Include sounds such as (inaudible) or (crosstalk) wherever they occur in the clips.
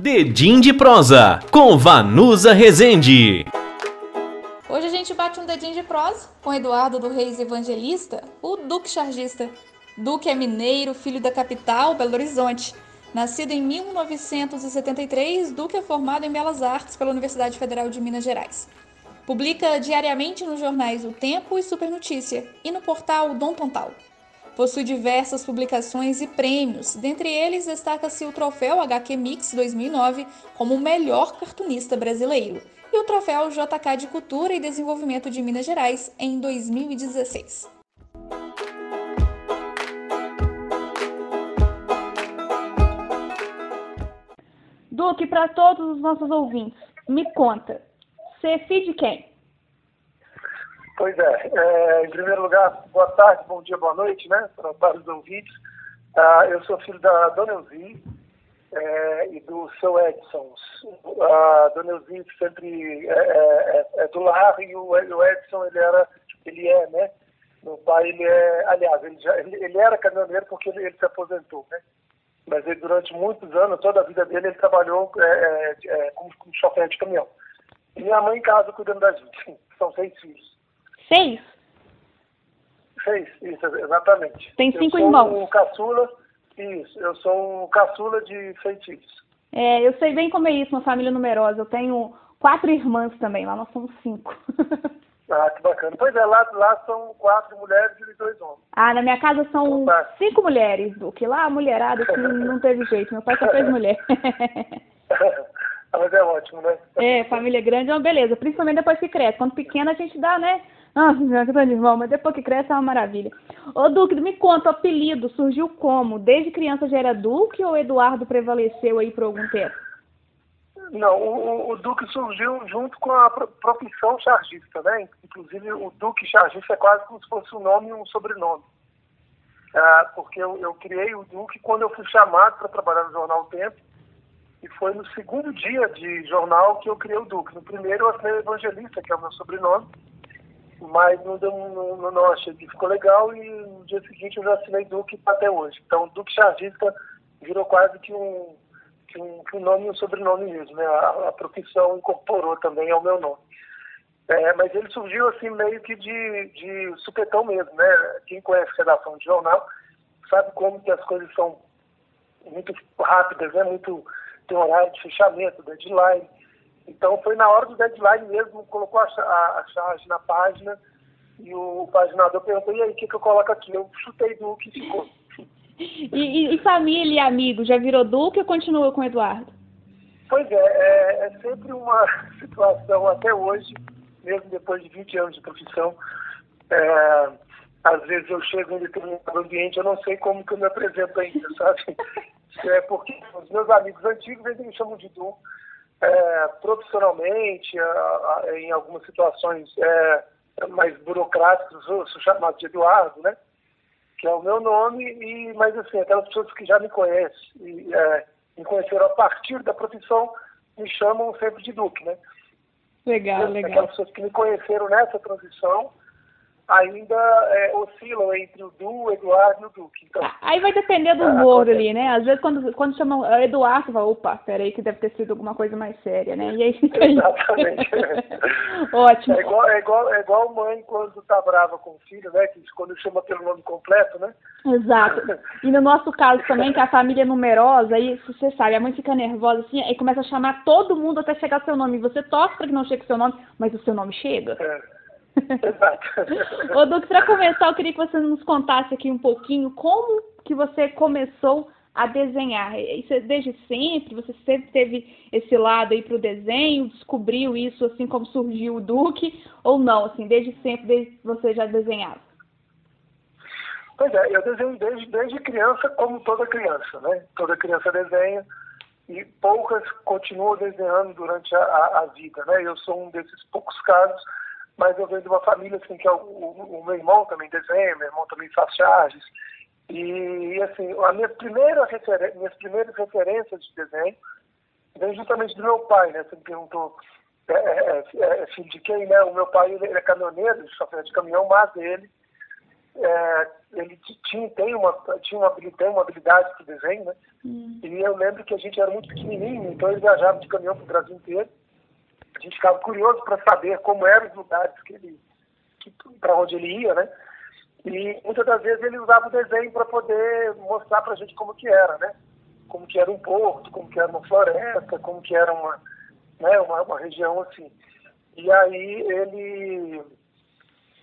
Dedim de prosa com Vanusa Rezende. Hoje a gente bate um dedinho de prosa com Eduardo do Reis Evangelista, o Duque Chargista. Duque é mineiro, filho da capital, Belo Horizonte. Nascido em 1973, Duque é formado em Belas Artes pela Universidade Federal de Minas Gerais. Publica diariamente nos jornais O Tempo e Super Notícia e no portal Dom Pontal. Possui diversas publicações e prêmios, dentre eles destaca-se o troféu HQ Mix 2009 como o melhor cartunista brasileiro e o troféu JK de Cultura e Desenvolvimento de Minas Gerais em 2016. Duque, para todos os nossos ouvintes, me conta, você é filho de quem? Pois é, é, em primeiro lugar, boa tarde, bom dia, boa noite, né, para vários ouvintes. Ah, eu sou filho da Dona Elzi é, e do seu Edson. A Dona Elzi sempre é, é, é, do lar e o, o Edson, ele era, ele é, né, meu pai, ele é, aliás, ele, já, ele, ele era caminhoneiro porque ele, ele, se aposentou, né, mas ele, durante muitos anos, toda a vida dele, ele trabalhou é, é, como, como chofer de caminhão. E minha mãe em casa cuidando da gente, são seis filhos. Seis? Seis, isso, exatamente. Tem cinco eu sou irmãos. Um caçula, isso, eu sou um caçula de seis filhos. É, eu sei bem como é isso, uma família numerosa. Eu tenho quatro irmãs também, lá nós somos cinco. (laughs) ah, que bacana. Pois é, lá, lá são quatro mulheres e dois homens. Ah, na minha casa são cinco mulheres, do que lá a mulherada que não teve jeito. Meu pai só fez mulher. (laughs) Mas é ótimo, né? É, família grande é uma beleza, principalmente depois que cresce. Quando pequena a gente dá, né? Ah, que tô de irmão, mas depois que cresce é uma maravilha. Ô, Duque, me conta, o apelido surgiu como? Desde criança já era Duque ou Eduardo prevaleceu aí por algum tempo? Não, o, o Duque surgiu junto com a profissão chargista, né? Inclusive, o Duque chargista é quase como se fosse um nome e um sobrenome. Ah, porque eu, eu criei o Duque quando eu fui chamado para trabalhar no Jornal Tempo, e foi no segundo dia de jornal que eu criei o Duque. No primeiro eu assinei Evangelista, que é o meu sobrenome, mas não, deu, não, não achei que ficou legal e no dia seguinte eu já assinei Duque até hoje. Então, Duque Chargista virou quase que um, que um, que um nome e um sobrenome mesmo, né? A, a, profissão incorporou também ao meu nome. É, mas ele surgiu assim meio que de, de supetão mesmo, né? Quem conhece redação de jornal sabe como que as coisas são muito rápidas, né? Muito tem horário de fechamento, deadline. Então foi na hora do deadline mesmo, colocou a, a, a charge na página e o paginador perguntou, e aí, o que, que eu coloco aqui? Eu chutei Duque e ficou. (laughs) E, e, família e amigos, já virou Duque ou continua com o Eduardo? Pois é, é, é, sempre uma (laughs) situação até hoje, mesmo depois de 20 anos de profissão, é, às vezes eu chego em determinado ambiente, eu não sei como que eu me apresento ainda, sabe? (laughs) É porque os meus amigos antigos, eles me chamam de Du, é, profissionalmente, em algumas situações é, mais burocráticas, eu sou chamado de Eduardo, né? Que é o meu nome, e, mas assim, aquelas pessoas que já me conhecem, e, é, me conheceram a partir da profissão, me chamam sempre de Duque, né? Legal, legal. Aquelas pessoas que me conheceram nessa transição, ainda é, oscilam entre o Du, o Eduardo e o Duque. Então, aí vai depender do humor é, ali, né? Às vezes quando, quando chamam Eduardo, você fala, opa, peraí que deve ter sido alguma coisa mais séria, né? E aí (laughs) Exatamente. (laughs) Ótimo. É igual, é, igual, é igual mãe quando tá brava com o filho, né? Que quando chama pelo nome completo, né? Exato. E no nosso caso também, que a família é numerosa, aí você sabe, a mãe fica nervosa assim, aí começa a chamar todo mundo até chegar seu nome. Você torce para que não chegue seu nome, mas o seu nome chega. É. Exato. Ô, Duque, para começar, eu queria que você nos contasse aqui um pouquinho como que você começou a desenhar. Isso é desde sempre? Você sempre teve esse lado aí para o desenho? Descobriu isso assim como surgiu o Duque? Ou não? Assim, desde sempre, desde você já desenhava? Pois é, eu desenho desde, desde criança, como toda criança, né? Toda criança desenha e poucas continuam desenhando durante a, a, a vida, né? Eu sou um desses poucos casos mas eu venho de uma família assim que é o, o, o meu irmão também desenha, meu irmão também faz charges. E assim, a minha primeira refer... minhas primeiras referências de desenho vem justamente do meu pai, né? Você me perguntou é, é, é, é filho de quem, né? O meu pai ele, ele é caminhoneiro, sofre de caminhão, mas ele é, ele tinha, tem uma, tinha uma, tem uma habilidade de desenho, né? Hum. E eu lembro que a gente era muito pequenininho, então ele viajava de caminhão para o Brasil inteiro. A gente ficava curioso para saber como eram os lugares que ele, para onde ele ia, né? E muitas das vezes ele usava o desenho para poder mostrar para a gente como que era, né? Como que era um porto, como que era uma floresta, como que era uma, né, uma, uma região assim. E aí ele,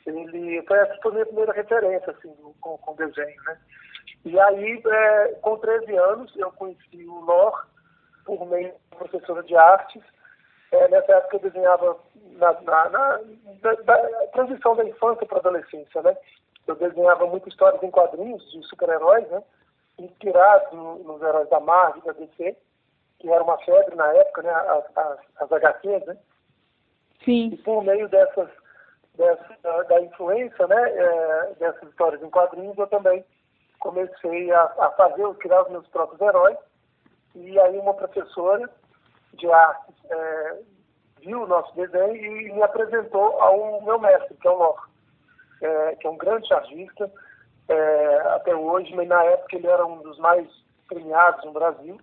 ele foi essa foi a minha primeira referência assim, com, com desenho, né? E aí, é, com 13 anos, eu conheci o Lor por meio de professora de artes. É, nessa época eu desenhava na, na, na, na transição da infância para a adolescência, né? Eu desenhava muito histórias em quadrinhos de super-heróis, né? Inspirado nos heróis da Marvel da DC, que era uma febre na época, né? As, as, as HQs, né? Sim. E por meio dessas, dessa, da influência, né? É, dessas histórias em quadrinhos, eu também comecei a, a fazer, eu criar os meus próprios heróis. E aí uma professora de artes é, viu o nosso desenho e me apresentou ao meu mestre, que é o Lor, é, que é um grande chargista é, até hoje, mas na época ele era um dos mais premiados no Brasil.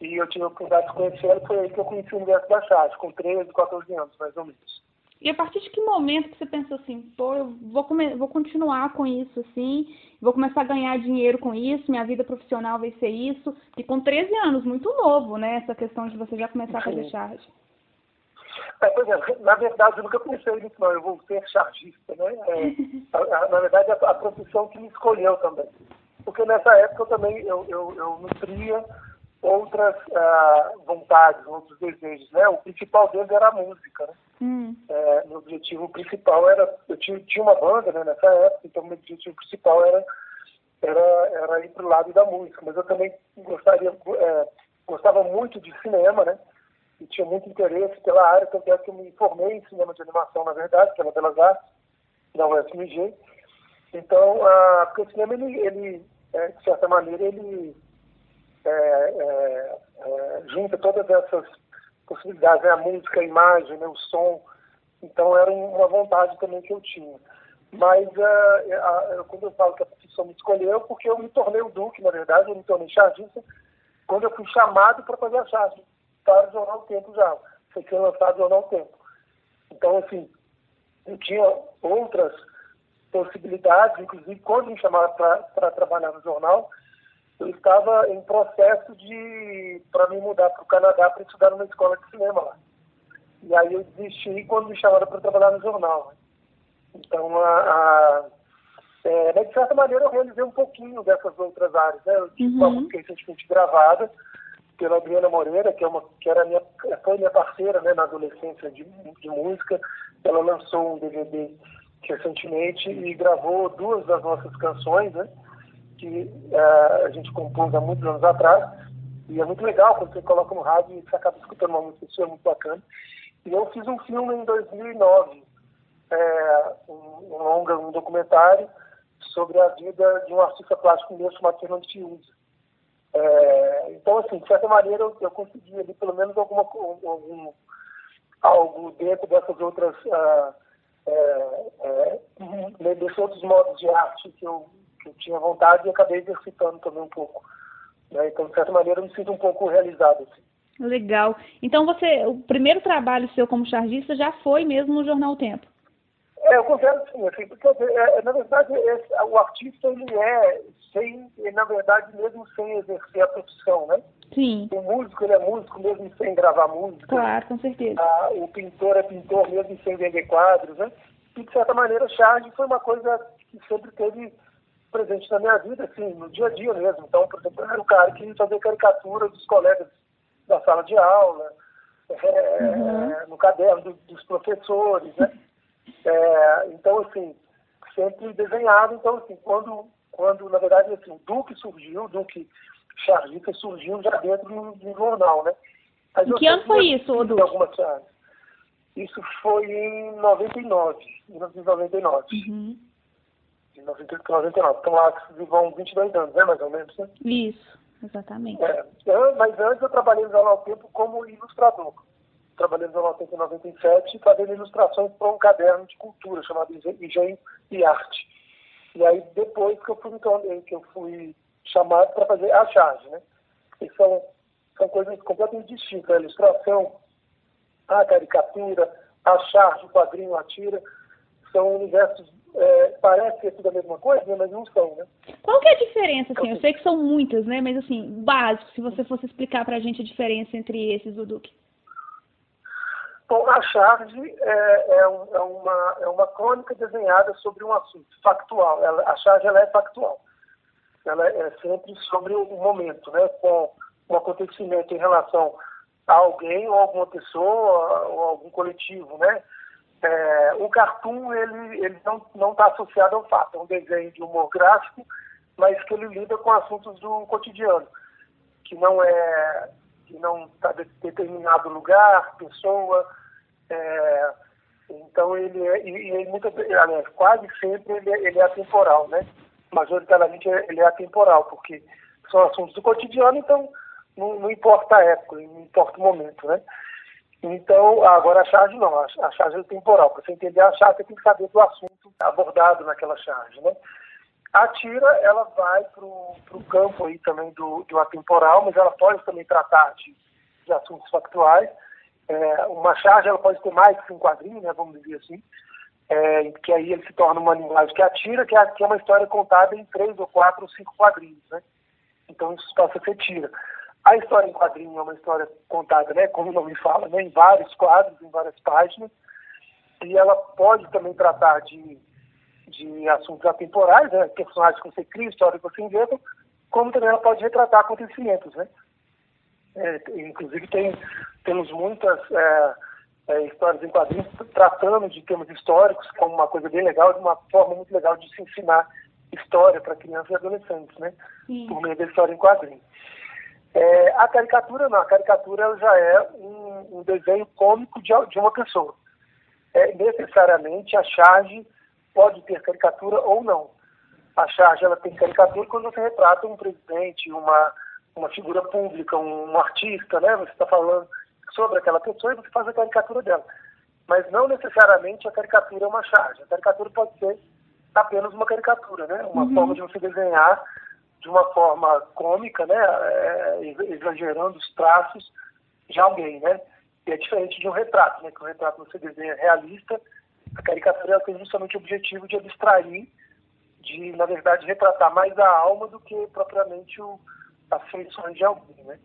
E eu tive a oportunidade de conhecer ele, foi aí que eu conheci o universo da charge, com 13, 14 anos, mais ou menos. E a partir de que momento que você pensou assim, pô, eu vou, vou continuar com isso, assim, vou começar a ganhar dinheiro com isso, minha vida profissional vai ser isso, e com 13 anos, muito novo, né, essa questão de você já começar a fazer charge. É, pois é, na verdade, eu nunca pensei nisso, não, eu vou ser chargista, né, é, (laughs) a, a, na verdade, a, a, profissão que me escolheu também. Porque nessa época eu também, eu, eu, eu nutria outras uh, vontades, outros desejos, né, o principal deles era a música, né. Hum. É, meu objetivo principal era, eu tinha, tinha uma banda né, nessa época, então meu objetivo principal era, era, era ir para o lado da música, mas eu também gostaria, é, gostava muito de cinema, né? E tinha muito interesse pela área, tanto é que eu me formei em cinema de animação, na verdade, pela Belas Artes, na UFMG. Então, a, porque o cinema, ele, ele é, de certa maneira, ele é, é, é junta todas essas possibilidades, né? a música, a imagem, né? o som. Então era uma vontade também que eu tinha. Mas uh, quando eu falo que a profissão me escolheu, porque eu me tornei o Duque, na verdade, eu me tornei chargista, quando eu fui chamado para fazer a charge para o Jornal Tempo já. Foi ser lançado o Jornal Tempo. Então, assim, eu tinha outras possibilidades, inclusive quando me chamaram para trabalhar no jornal, eu estava em processo de para me mudar para o Canadá para estudar numa escola de cinema lá. E aí eu desisti quando me chamaram para trabalhar no jornal. Né? Então, a, a é, de certa maneira, eu realizei um pouquinho dessas outras áreas. Né? Eu tive uhum. uma música recentemente gravada pela Adriana Moreira, que, é uma, que era minha, foi minha parceira né, na adolescência de, de música. Ela lançou um DVD recentemente e gravou duas das nossas canções, né? Que uh, a gente compôs há muitos anos atrás. E é muito legal quando você coloca no rádio e você acaba escutando uma música sua, é muito bacana. E eu fiz um filme em 2009, é, um, um longa, um documentário sobre a vida de um artista plástico meu chamado Fernando Fiuza. É, então, assim, de certa maneira, eu, eu consegui ali pelo menos alguma, algum, algo dentro dessas outras, é, é, desses outros modos de arte que eu, eu tinha vontade e acabei exercitando também um pouco. Né? Então, de certa maneira, eu me sinto um pouco realizado. Assim. Legal. Então, você, o primeiro trabalho seu como chargista já foi mesmo no Jornal Tempo? É, eu confesso sim, assim, porque, é, na verdade, esse, o artista, ele é, sem, na verdade, mesmo sem exercer a profissão, né? Sim. O músico, ele é músico mesmo sem gravar música. Claro, com certeza. Ah, o pintor é pintor mesmo sem vender quadros, né? E, de certa maneira, charge foi uma coisa que sempre teve presente na minha vida, assim, no dia a dia mesmo. Então, por exemplo, eu era o cara que fazia caricatura dos colegas da sala de aula, é, uhum. no caderno do, dos professores, né? É, então, assim, sempre desenhado. Então, assim, quando, quando na verdade, assim, o Duque surgiu, o Duque Charlita surgiu já dentro do, do jornal, né? Mas que ano foi isso, Duque? Algumas Isso foi em 99, 1999. Uhum de 99. Então lá vão 22 anos, né, mais ou menos, né? Isso, exatamente. É, mas antes eu trabalhei no Jornal Tempo como ilustrador. Trabalhei no Jornal Tempo em 97 fazendo ilustrações para um caderno de cultura chamado Engenho e Arte. E aí depois que eu fui, então, que eu fui chamado para fazer a charge, né? E são, são coisas completamente distintas. A ilustração, a caricatura, a charge, o quadrinho, a tira, são universos, é, parece ser tudo a mesma coisa, né? mas não são, né? Qual que é a diferença, assim? Eu sei que são muitas, né? Mas, assim, básico, se você fosse explicar para a gente a diferença entre esses, Duque. Bom, a charge é, é, um, é, uma, é uma crônica desenhada sobre um assunto factual. Ela, a charge ela é factual. Ela é sempre sobre o momento, né? com um acontecimento em relação a alguém ou alguma pessoa ou algum coletivo. Né? É, o cartoon ele, ele não está associado ao fato, é um desenho de humor gráfico, mas que ele lida com assuntos do cotidiano, que não é que não está de determinado lugar, pessoa. É, então ele é, e, e muita, aliás, quase sempre ele, é, ele é atemporal, né? Majoritariamente ele é atemporal, porque são assuntos do cotidiano, então não, não importa a época, não importa o momento, né? Então, agora a charge não, a charge é temporal. Para você entender a charge, você tem que saber do assunto abordado naquela charge, né? A tira, ela vai para o campo aí também do, do atemporal, mas ela pode também tratar de, de assuntos factuais. É, uma charge, ela pode ter mais que um quadrinho, né, vamos dizer assim, é, que aí ele se torna uma linguagem que atira, que é, é uma história contada em três ou quatro ou cinco quadrinhos, né? Então isso passa a ser tira. A história em quadrinho é uma história contada, né, como o nome fala, né, em vários quadros, em várias páginas, e ela pode também tratar de de assuntos atemporais, né, personagens que você cria, história que você inventa, como também ela pode retratar acontecimentos, né? É, inclusive tem, temos muitas é, é, histórias em quadrinhos tratando de temas históricos como uma coisa bem legal, de uma forma muito legal de se ensinar história para crianças e adolescentes, né? Sim. Por meio da história em quadrinhos. É, a caricatura não, a caricatura já é um, um desenho cômico de, de uma pessoa. É, necessariamente a charge pode ter caricatura ou não. A charge ela tem caricatura quando você retrata um presidente, uma, uma figura pública, um, um artista, né? Você está falando sobre aquela pessoa e você faz a caricatura dela. Mas não necessariamente a caricatura é uma charge. A caricatura pode ser apenas uma caricatura, né? Uma uhum. forma de você desenhar de uma forma cômica, né? É, exagerando os traços de alguém, né? E é diferente de um retrato, né? Que o retrato você desenha realista a caricatura tem justamente o objetivo de abstrair, de, na verdade, retratar mais a alma do que propriamente o, as feições de alguém, né?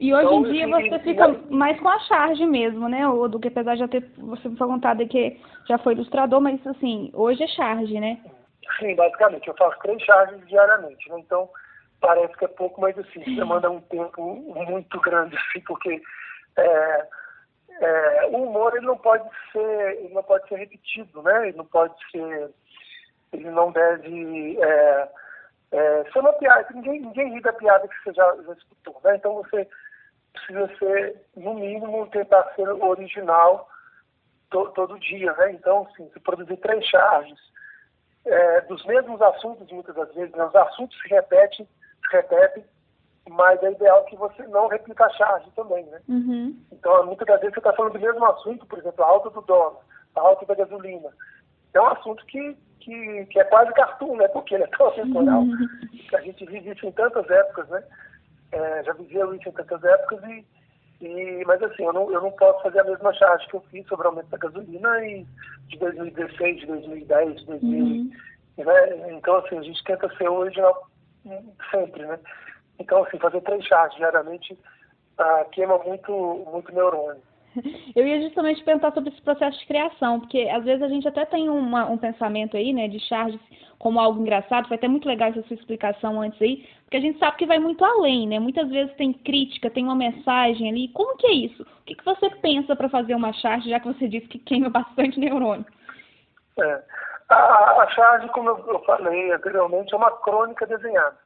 E hoje então, em dia você fica mais com a charge mesmo, né? Ou do que apesar de já ter você foi contado que já foi ilustrador, mas assim, hoje é charge, né? Sim, basicamente. Eu faço três charges diariamente, né? Então parece que é pouco, mas assim, demanda um tempo muito grande, assim, porque é, é, o humor ele não pode ser ele não pode ser repetido né ele não pode ser ele não deve é, é, ser uma piada ninguém ninguém ri da piada que você já, já escutou né então você precisa ser no mínimo tentar ser original to, todo dia né então sim se produzir três charges é, dos mesmos assuntos muitas das vezes né, os assuntos se repetem se repetem mas é ideal que você não replique a charge também, né? Uhum. Então, muitas das vezes você está falando do mesmo assunto, por exemplo, a alta do dólar, a alta da gasolina. É um assunto que, que, que é quase cartoon, né? Porque ele é (laughs) tão atemporal. Uhum. A gente vive isso em tantas épocas, né? É, já viveu isso em tantas épocas e, e, mas assim, eu não, eu não posso fazer a mesma charge que eu fiz sobre o aumento da gasolina e de 2016, de 2010, de 2000, uhum. né? Então, assim, a gente tenta ser original sempre, né? Então, assim, fazer três charges diariamente ah, queima muito, muito neurônio. (laughs) Eu ia justamente perguntar sobre esse processo de criação, porque às vezes a gente até tem uma, um pensamento aí, né, de charges como algo engraçado, foi até muito legal essa sua explicação antes aí, porque a gente sabe que vai muito além, né? Muitas vezes tem crítica, tem uma mensagem ali. Como que é isso? O que, que você pensa para fazer uma charge, já que você disse que queima bastante neurônio? É. A, a charge, como eu falei anteriormente, é uma crônica desenhada.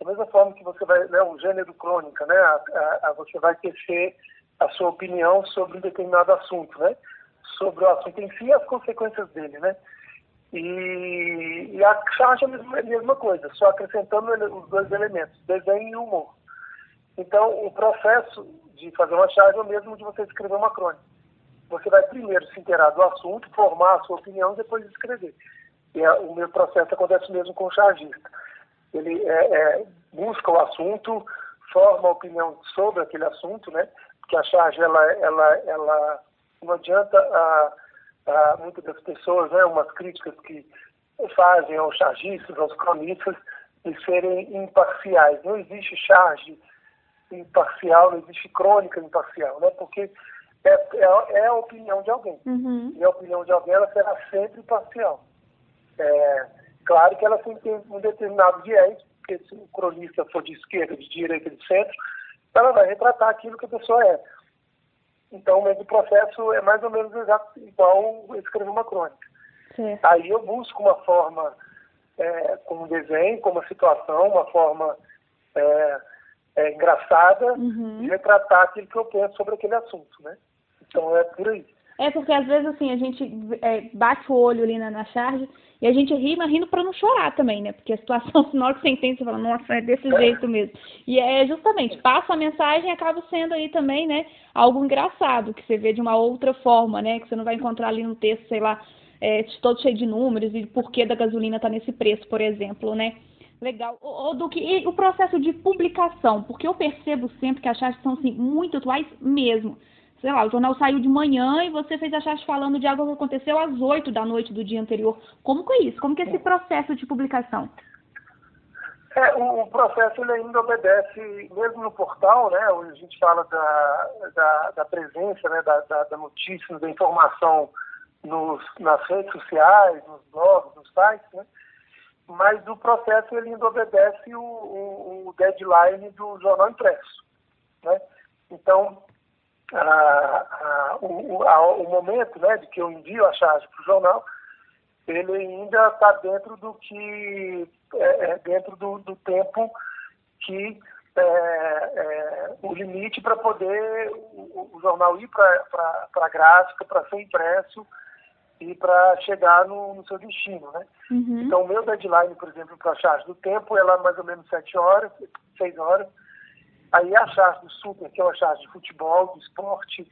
Da mesma forma que você vai, né, o gênero crônica, né, a, a, a você vai tecer a sua opinião sobre um determinado assunto, né, sobre o assunto em si e as consequências dele, né. E, e a charge é a mesma, a coisa, só acrescentando os dois elementos, desenho e humor. Então, o processo de fazer uma charge é o mesmo de você escrever uma crônica. Você vai primeiro se inteirar do assunto, formar a sua opinião e depois escrever. E é, o meu processo acontece mesmo com o chargista. Ele é, é, busca o assunto, forma opinião sobre aquele assunto, né? Porque a charge, ela, ela, ela não adianta a, a muitas das pessoas, né? Umas críticas que fazem aos chargistas, aos cronistas, de serem imparciais. Não existe charge imparcial, não existe crônica imparcial, né? Porque é, é, é a opinião de alguém. Uhum. E a opinião de alguém ela será sempre imparcial. É, claro que ela tem um determinado viés, porque se o cronista for de esquerda, de direita, de centro, ela vai retratar aquilo que a pessoa é. Então, mas o processo é mais ou menos exato, igual escrever uma crônica. Certo. Aí eu busco uma forma, é, como desenho, como uma situação, uma forma é, é, engraçada Uhum. de retratar aquilo que eu penso sobre aquele assunto, né? Então é por aí. É porque às vezes assim, a gente é, bate o olho ali na, na charge e a gente ri, mas rindo pra não chorar também, né? Porque a situação, (laughs) na hora que você entende, você fala, nossa, é desse jeito mesmo. E é justamente, passa a mensagem e acaba sendo aí também, né, algo engraçado, que você vê de uma outra forma, né? Que você não vai encontrar ali no texto, sei lá, é, todo cheio de números e por que da gasolina tá nesse preço, por exemplo, né? Legal. Ô, ô, Duque, e o processo de publicação? Porque eu percebo sempre que as charges são, assim, muito atuais mesmo. Sei lá, o jornal saiu de manhã e você fez a charge falando de algo que aconteceu às 8 da noite do dia anterior. Como que é isso? Como que é esse processo de publicação? É, o, o processo ele ainda obedece, mesmo no portal, né, onde a gente fala da, da, da presença, né, da, da, da notícia, da informação nos, nas redes sociais, nos blogs, nos sites, né, mas o processo ele ainda obedece o, o, o deadline do jornal impresso. Né? Então, a, a, o, a, o momento né, de que eu envio a charge para o jornal, ele ainda está dentro do que é, é, dentro do, do, tempo que é, é o limite para poder o, o, jornal ir para a gráfica, para ser impresso e para chegar no, no, seu destino, né? Uhum. Então, o meu deadline, por exemplo, para a charge do tempo, ela é mais ou menos 7 horas, 6 horas. Aí a charge do super, que é uma charge de futebol, de esporte,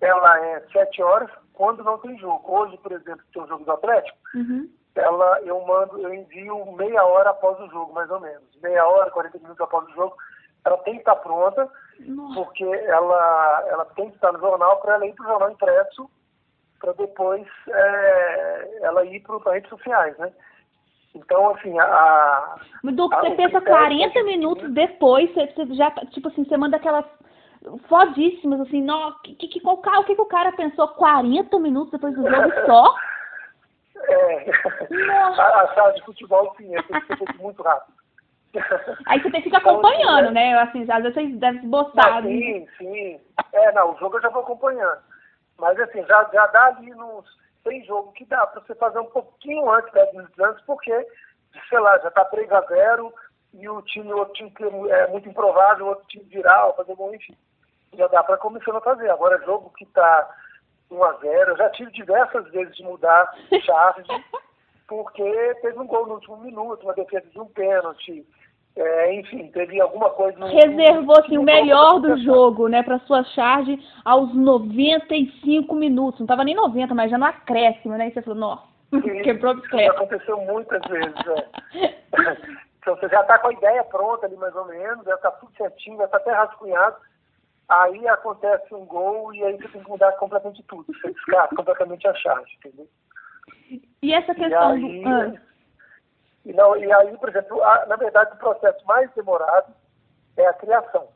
ela é 7 horas quando não tem jogo. Hoje, por exemplo, tem um jogo do Atlético, uhum. ela, eu mando, eu envio meia hora após o jogo, mais ou menos. Meia hora, 40 minutos após o jogo. Ela tem que estar pronta, Nossa. porque ela, ela tem que estar no jornal para ela ir para o jornal impresso para depois é, ela ir para as redes sociais, né? Então, assim, a... Mas, Duque, a- você pensa critério 40 que a gente minutos depois, você, você já, tá- tipo assim, você manda aquelas fodíssimas, assim, não, que, que, qual o que, que o cara pensou 40 minutos depois do jogo só? (laughs) É, Nossa. a, a chave de futebol, sim, é, feito (laughs) muito rápido. Aí você tem que ficar Então, acompanhando, assim, né? Assim, às vezes vocês devem. Não, sim, sim. É, não, o jogo eu já vou acompanhando. Mas assim, já, já dá ali nos. Tem jogo que dá para você fazer um pouquinho antes, 10 minutos antes, porque, sei lá, já tá 3 a 0 e o time, o outro time é muito improvável, o outro time virar, fazer bom, enfim. Já dá para começar a fazer. Agora, jogo que tá 1 a 0 eu já tive diversas vezes de mudar (laughs) charge, porque teve um gol no último minuto, uma defesa de um pênalti. É, enfim, teve alguma coisa. no- Reservou assim, o melhor do jogo, né, pra sua charge aos 95 minutos. Não tava nem 90, mas já no acréscimo, né? E você falou, nossa, (laughs) Sim, quebrou Isso bicicleta. aconteceu muitas vezes, é. (laughs) Então você já está com a ideia pronta ali mais ou menos, já está tudo certinho, já está até rascunhado. Aí acontece um gol e aí você tem que mudar completamente tudo. Você descarta completamente a charge, entendeu? E essa E questão aí, do. Ah, e, não, e aí, por exemplo, a- na verdade o processo mais demorado é a criação.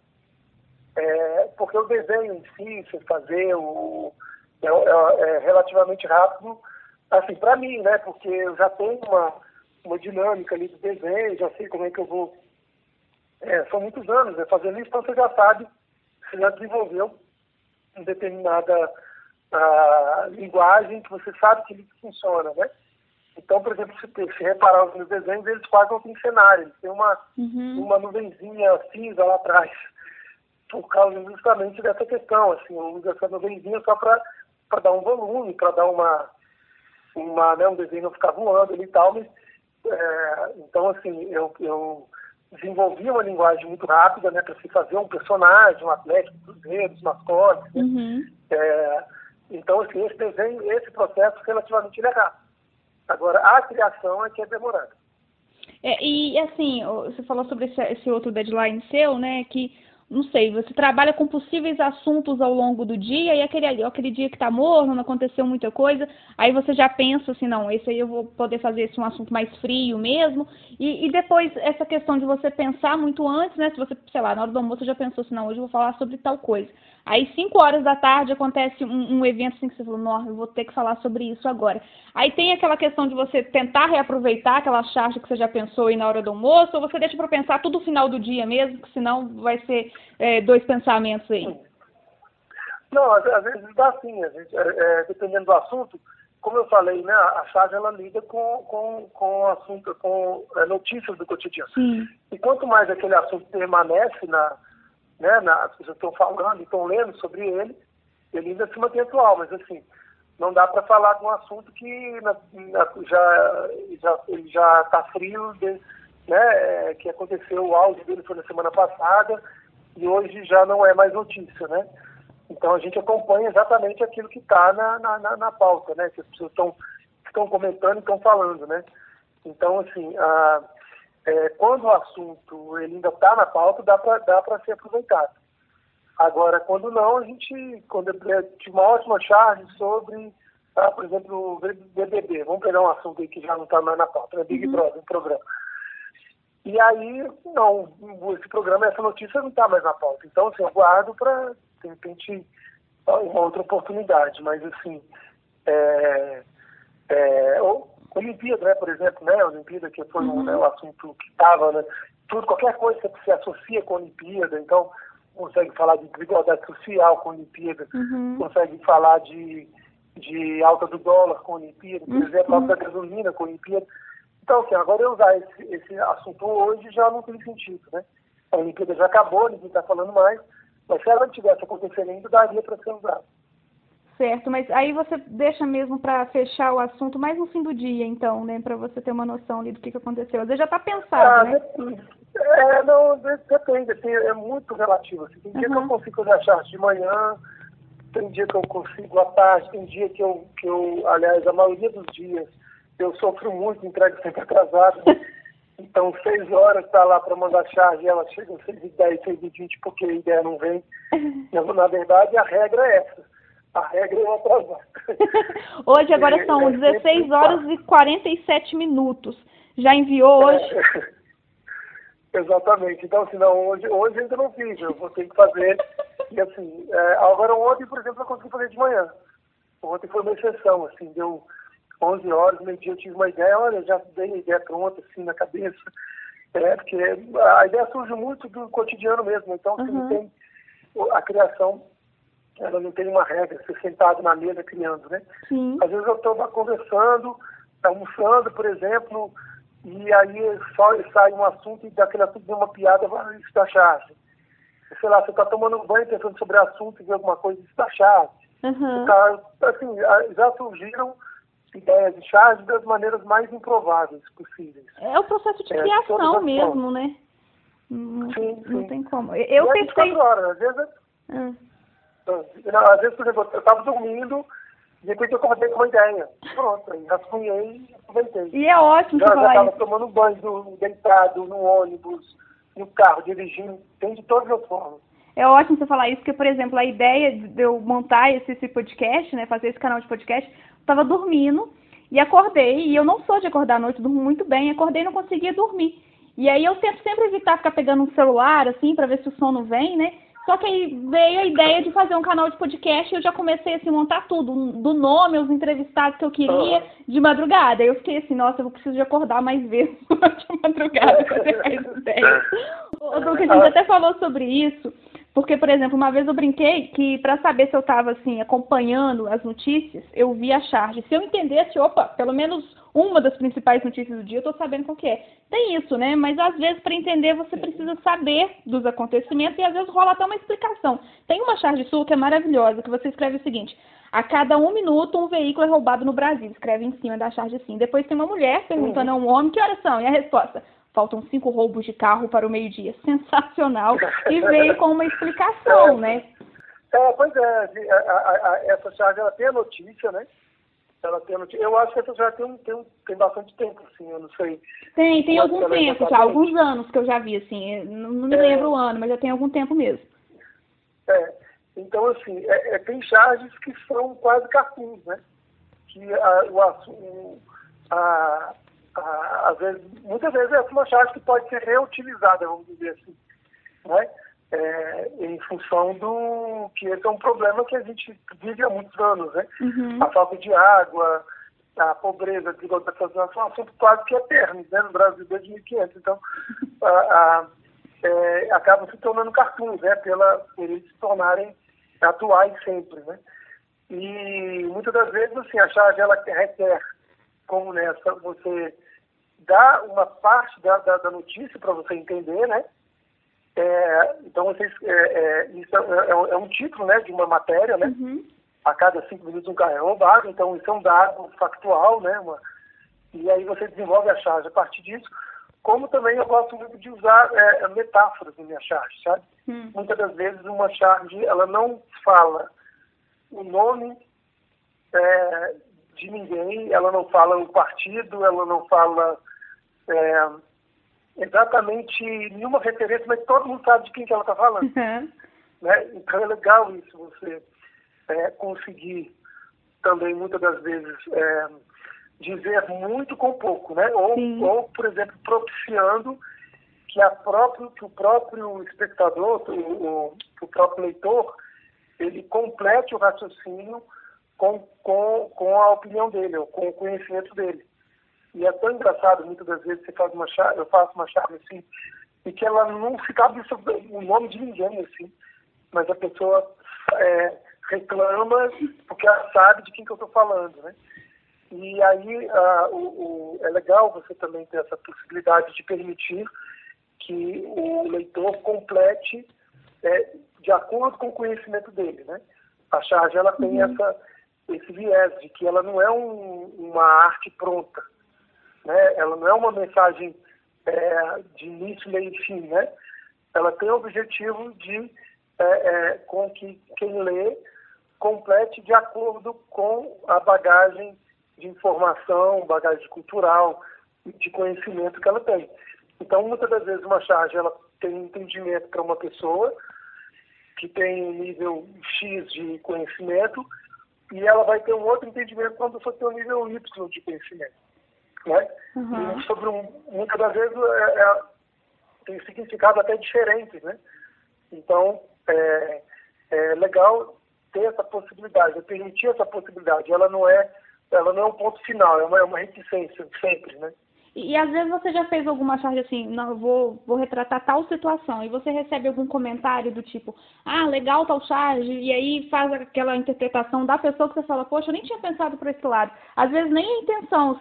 É, porque o desenho em si, você fazer o, é, é- é relativamente rápido, assim, para mim, né? Porque eu já tenho uma, uma dinâmica ali do desenho, já sei como é que eu vou. É, são muitos anos né, fazendo isso, então você já sabe, você já desenvolveu uma determinada ah, linguagem que você sabe que ele funciona, né? Então, por exemplo, se, se reparar os meus desenhos, eles quase não têm cenário, eles têm uma, uhum. uma nuvenzinha cinza lá atrás, por causa justamente dessa questão, assim, eu uso essa nuvenzinha só para dar um volume, para dar uma, uma, né, um desenho não ficar voando ali e tal, mas, é, então, assim, eu, eu desenvolvi uma linguagem muito rápida, né, para se fazer um personagem, um atleta, cruzeiros, mascotes, né, Uhum. é, então, assim, esse desenho, esse processo relativamente ele é rápido. Agora, a criação é que é demorada. É, e assim, você falou sobre esse, esse, outro deadline seu, né? Que, não sei, você trabalha com possíveis assuntos ao longo do dia e aquele, aquele dia que tá morno, não aconteceu muita coisa, aí você já pensa assim, não, esse aí eu vou poder fazer esse um assunto mais frio mesmo. E, e depois, essa questão de você pensar muito antes, né? Se você, sei lá, na hora do almoço já pensou assim, não, hoje eu vou falar sobre tal coisa. Aí, 5 horas da tarde, acontece um, um, evento assim que você falou, nossa, eu vou ter que falar sobre isso agora. Aí tem aquela questão de você tentar reaproveitar aquela charge que você já pensou aí na hora do almoço, ou você deixa para pensar tudo no final do dia mesmo, que senão vai ser é, dois pensamentos aí. Não, às, vezes dá sim, a gente, é, é, dependendo do assunto, como eu falei, né, a charge ela lida com, com, com assunto, com é, notícias do cotidiano. Sim. E quanto mais aquele assunto permanece na né, na, as pessoas estão falando, estão lendo sobre ele, ele ainda se mantém atual, mas assim, não dá para falar de um assunto que na, na, já, já, ele já está frio, de, né, é, que aconteceu, o áudio dele foi na semana passada e hoje já não é mais notícia, né? Então a gente acompanha exatamente aquilo que está na, na, na, pauta, né? Que as pessoas estão comentando e estão falando, né? Então, assim, a, é, quando o assunto ele ainda está na pauta, dá para dá ser aproveitado. Agora, quando não, a gente, quando eu tive uma ótima charge sobre, ah, por exemplo, o BBB, vamos pegar um assunto aí que já não está mais na pauta, né? Big uhum. Brother, um programa. E aí, não, esse programa, essa notícia não está mais na pauta. Então, assim, eu guardo para, de repente, uma outra oportunidade. Mas, assim, é, é, Olimpíada, né, por exemplo, né, a Olimpíada que foi uhum. um, né, um assunto que estava, né, tudo, qualquer coisa que se associa com a Olimpíada, então consegue falar de desigualdade social com a Olimpíada, uhum. consegue falar de, de alta do dólar com a Olimpíada, por uhum. exemplo, alta da gasolina com a Olimpíada. Então, assim, agora eu usar esse, esse assunto hoje já não tem sentido, né? A Olimpíada já acabou, ninguém está falando mais, mas se ela não tivesse acontecendo ainda, daria para ser usado. Certo, mas aí você deixa mesmo para fechar o assunto mais no fim do dia, então, né? Para você ter uma noção ali do que, que aconteceu. Às vezes já está pensado, ah, né? É, não, depende, assim, é muito relativo. Assim, tem dia uhum. que eu consigo fazer a charge de manhã, tem dia que eu consigo à tarde, tem dia que eu, que eu, aliás, a maioria dos dias, eu sofro muito, entrego sempre atrasado. (laughs) Então, seis horas está lá para mandar charge, ela chega às seis e dez, seis e vinte, porque a ideia não vem. (laughs) Na verdade, a regra é essa a regra é atrasar. (laughs) hoje agora é, são 16 horas e 47 minutos. Já enviou hoje? É, (laughs) exatamente. Então, assim, não, hoje, hoje ainda não fiz, eu vou ter que fazer. E assim, é, agora ontem, por exemplo, eu consegui fazer de manhã. Ontem foi uma exceção, assim, deu 11 horas, meio-dia eu tive uma ideia, olha, já dei a ideia pronta, assim, na cabeça. É, porque a ideia surge muito do cotidiano mesmo, então, assim, uhum. tem a criação ela não tem uma regra, ser sentado na mesa criando, né? Sim. Às vezes eu estou conversando, almoçando, por exemplo, e aí só sai um assunto e daquele assunto vem uma piada, vai da charge. Sei lá, você está tomando banho pensando sobre assunto e vê alguma coisa, charge. Uhum. Tá, assim, já surgiram ideias de charge das maneiras mais improváveis possíveis. É o processo de é, criação mesmo, né? Não, sim, sim. não tem como. Eu e pensei... horas, às vezes... Uhum. Às vezes, por exemplo, eu estava dormindo, de repente eu acordei com uma ideia. Pronto, aí rascunhei e aproveitei. E é ótimo já, você já estava tomando banho, deitado, no ônibus, no carro, dirigindo, tem de todas as formas. É ótimo você falar isso, porque, por exemplo, a ideia de eu montar esse, esse podcast, né, fazer esse canal de podcast, eu estava dormindo e acordei, e eu não sou de acordar à noite, durmo muito bem, acordei e não conseguia dormir. E aí eu tento sempre evitar ficar pegando um celular, assim, para ver se o sono vem, né? Só que aí veio a ideia de fazer um canal de podcast e eu já comecei assim, a montar tudo, do nome, os entrevistados que eu queria de madrugada. Aí eu fiquei assim, nossa, eu preciso de acordar mais vezes (laughs) de madrugada pra ter mais ideia. O Duque, a gente até falou sobre isso, porque, por exemplo, uma vez eu brinquei que para saber se eu estava assim, acompanhando as notícias, eu via a charge. Se eu entendesse, opa, pelo menos uma das principais notícias do dia, eu estou sabendo qual que é. Tem isso, né? Mas às vezes, para entender, você precisa saber dos acontecimentos e às vezes rola até uma explicação. Tem uma charge sua que é maravilhosa, que você escreve o seguinte: a cada um minuto, um veículo é roubado no Brasil. Escreve em cima da charge assim. Depois tem uma mulher perguntando uhum. a um homem que horas são. E a resposta: faltam cinco roubos de carro para o meio-dia. (laughs) Sensacional. E veio com uma explicação, né? É, pois é, a, a, a, essa charge ela tem a notícia, né? Ela tem, eu acho que essa já tem, tem, tem bastante tempo, assim, eu não sei. Tem, tem algum tempo já, alguns anos que eu já vi, assim, não, não me é, lembro o ano, mas já tem algum tempo mesmo. É, então, assim, é, é, tem charges que são quase cartoons, né? Que a, o, a, a, às vezes, muitas vezes é uma charge que pode ser reutilizada, vamos dizer assim, né? É, em função do que esse é um problema que a gente vive há muitos anos, né? Uhum. A falta de água, a pobreza, a desigualdade social são assuntos quase que eternos, né? No Brasil desde 1500. Então, (laughs) a, a, é, acabam se tornando cartoons, né? Pela, por eles se tornarem atuais sempre, né? E muitas das vezes, assim, a charge ela requer, como nessa, você dá uma parte da, da, da notícia para você entender, né? É, então, vocês, é, é, isso é, é, é, um título né, de uma matéria, né? Uhum. A cada cinco minutos um carro é roubado, então isso é um dado factual, né? Uma, e aí você desenvolve a charge a partir disso. Como também eu gosto muito de usar é, metáforas na minha charge, sabe? Uhum. Muitas das vezes uma charge, ela não fala o nome é, de ninguém, ela não fala o partido, ela não fala exatamente nenhuma referência, mas todo mundo sabe de quem que ela está falando. Uhum. Né? Então é legal isso, você é, conseguir também muitas das vezes é, dizer muito com pouco, né? Ou, ou, por exemplo, propiciando que, a próprio, que o próprio espectador, o, o, o próprio leitor, ele complete o raciocínio com, com, com a opinião dele, ou com o conhecimento dele. E é tão engraçado, muitas das vezes você faz uma chave, eu faço uma chave assim, e que ela não fica o nome de ninguém, assim, mas a pessoa é, reclama porque ela sabe de quem que eu estou falando, né? E aí a, o, o, é legal você também ter essa possibilidade de permitir que o leitor complete é, de acordo com o conhecimento dele, né? A charge ela tem uhum. essa, esse viés de que ela não é um, uma arte pronta, né? Ela não é uma mensagem é, de início, meio e fim, né? Ela tem o objetivo de é, é, com que quem lê complete de acordo com a bagagem de informação, bagagem cultural, de conhecimento que ela tem. Então, muitas das vezes uma charge ela tem entendimento para uma pessoa que tem um nível X de conhecimento e ela vai ter um outro entendimento quando for ter um nível Y de conhecimento né? Uhum. E sobre um, muitas das vezes é, é, tem significado até diferentes, né? Então, é, é legal ter essa possibilidade, permitir essa possibilidade. Ela não é, ela não é um ponto final, é uma, é uma reticência sempre, né? E, e, às vezes você já fez alguma charge assim, não, eu vou, vou retratar tal situação, e você recebe algum comentário do tipo, ah, legal tal charge, e aí faz aquela interpretação da pessoa que você fala, poxa, eu nem tinha pensado por esse lado. Às vezes nem a intenção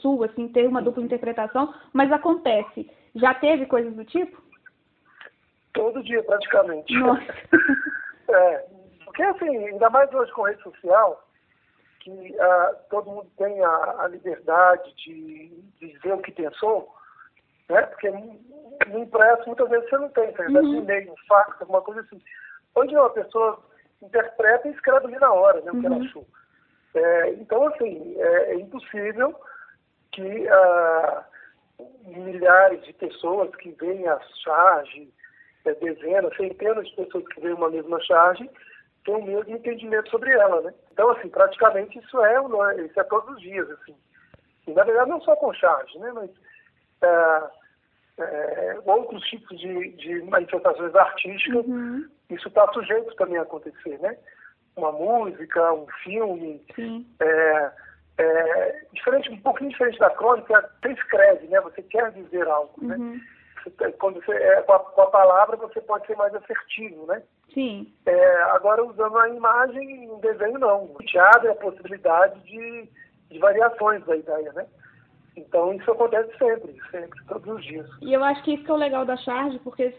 sua, assim, ter uma dupla interpretação, mas acontece. Já teve coisas do tipo? Todo dia, praticamente. Nossa. (laughs) é, porque assim, ainda mais hoje com rede social, que uh, todo mundo tem a, a liberdade de, dizer o que pensou, né? Porque no impresso muitas vezes você não tem, você recebe uhum. um e-mail, um fax, alguma coisa assim. Onde uma pessoa interpreta e escreve ali na hora, né, o que ela uhum. achou. É, então, assim, é, é impossível que uh, milhares de pessoas que veem a charge, é, dezenas, centenas de pessoas que veem uma mesma charge, tem o mesmo entendimento sobre ela, né? Então, assim, praticamente isso é, isso é todos os dias, assim. E, na verdade, não só com charge, né? Mas é, é, outros tipos de, de manifestações artísticas, uhum. isso está sujeito também a acontecer, né? Uma música, um filme, é, é, diferente, um pouquinho diferente da crônica, você escreve, né? Você quer dizer algo, né? uhum. né? Quando você é, com, a, com, a, palavra você pode ser mais assertivo, né? Sim. É, agora usando a imagem, um desenho não. O teatro é a possibilidade de, de variações da ideia, né? Então isso acontece sempre, sempre, todos os dias. E eu acho que isso que é o legal da charge, porque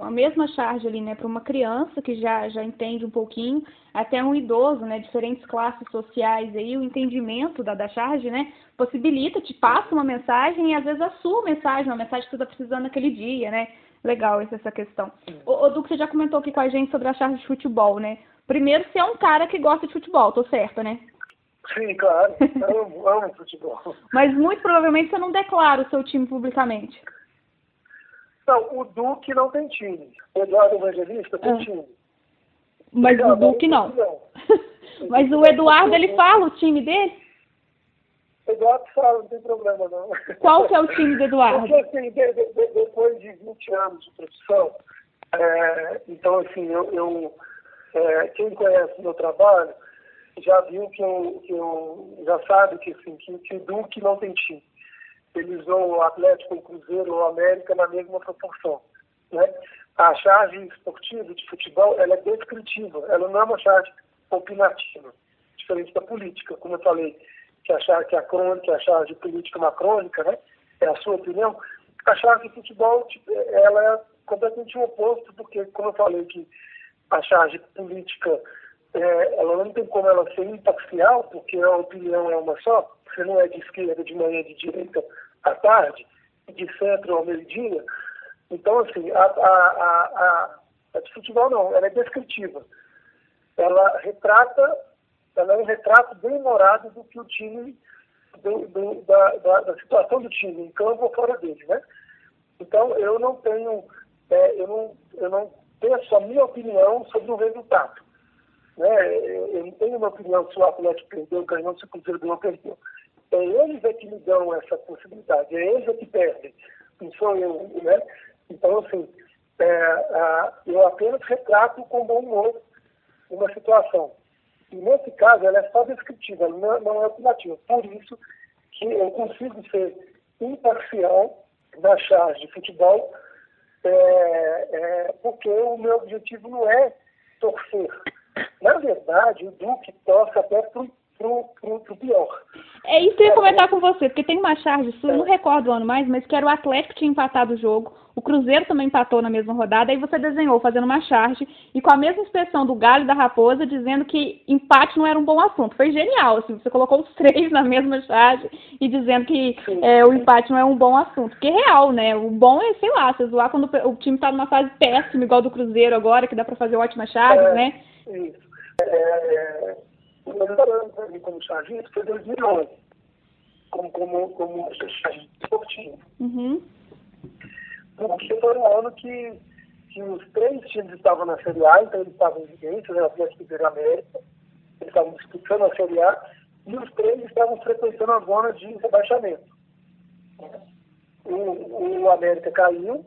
a mesma charge ali, né, para uma criança que já, já entende um pouquinho, até um idoso, né, diferentes classes sociais aí, o entendimento da, da charge, né, possibilita, te passa uma mensagem e às vezes a sua mensagem, uma mensagem que você está precisando naquele dia, né? Legal essa, essa questão. O, o Duque, você já comentou aqui com a gente sobre a charge de futebol, né? Primeiro, você é um cara que gosta de futebol, tô certo, né? Sim, claro. (laughs) amo, amo futebol. Mas muito provavelmente você não declara o seu time publicamente. Não, o Duque não tem time. O Eduardo Evangelista tem Ah. time. Mas o Duque não. (laughs) Mas o Eduardo, ele fala o time dele? Eduardo fala, não tem problema não. Qual que é o time do Eduardo? Porque assim, de- de- de- depois de 20 anos de profissão, é, então assim, eu, eu, é, quem conhece o meu trabalho já viu que eu, que eu já sabe que, assim, que, que o Duque não tem time. Eles usam o Atlético, o Cruzeiro, o América na mesma proporção. Né? A charge esportiva de futebol ela é descritiva, ela não é uma charge opinativa, diferente da política, como eu falei, que a charge, que a crônica, a charge política macrônica, né? é a sua opinião. A charge de futebol tipo, ela é completamente o oposto, porque, como eu falei, que a charge política é, ela não tem como ela ser imparcial, porque a opinião é uma só, você não é de esquerda, de manhã, de direita à tarde, de centro ao meio-dia. Então, assim, a, a, a, de futebol não, ela é descritiva. Ela retrata, ela é um retrato bem humorado do que o time, da, da situação do time, em campo ou fora dele, né? Então, eu não tenho, é, eu, não, eu não penso a minha opinião sobre o resultado. Né? Eu não tenho uma opinião se o Atlético perdeu, ganhou, se o Cruzeiro ganhou, perdeu. É eles é que me dão essa possibilidade, é eles é que perdem, não sou eu, né? Então, assim, é, eu apenas retrato com bom humor uma situação. E nesse caso, ela é só descritiva, não, não é opinativa. Por isso que eu consigo ser imparcial na charge de futebol, é, é, porque o meu objetivo não é torcer. Na verdade, o Duque torce até pro, pior. É isso que eu ia comentar com você, porque tem uma charge sua, eu não recordo o ano mais, mas que era o Atlético que tinha empatado o jogo, o Cruzeiro também empatou na mesma rodada, aí você desenhou fazendo uma charge e com a mesma expressão do Galho e da Raposa, dizendo que empate não era um bom assunto. Foi genial, assim, você colocou os (laughs) três na mesma charge e dizendo que é, o empate não é um bom assunto. Porque é real, né? O bom é, sei lá, você zoar quando o time tá numa fase péssima, igual do Cruzeiro agora, que dá pra fazer ótimas charges, É. né? Isso. É, o meu melhor ano para mim como chargista foi 2011, como, como, como chargista esportivo. Uhum. Porque foi um ano que, que os três times estavam na Série A, então eles estavam em evidência, né, Atlético e o América, eles estavam disputando a Série A, e os três estavam frequentando a zona de rebaixamento. O, o América caiu,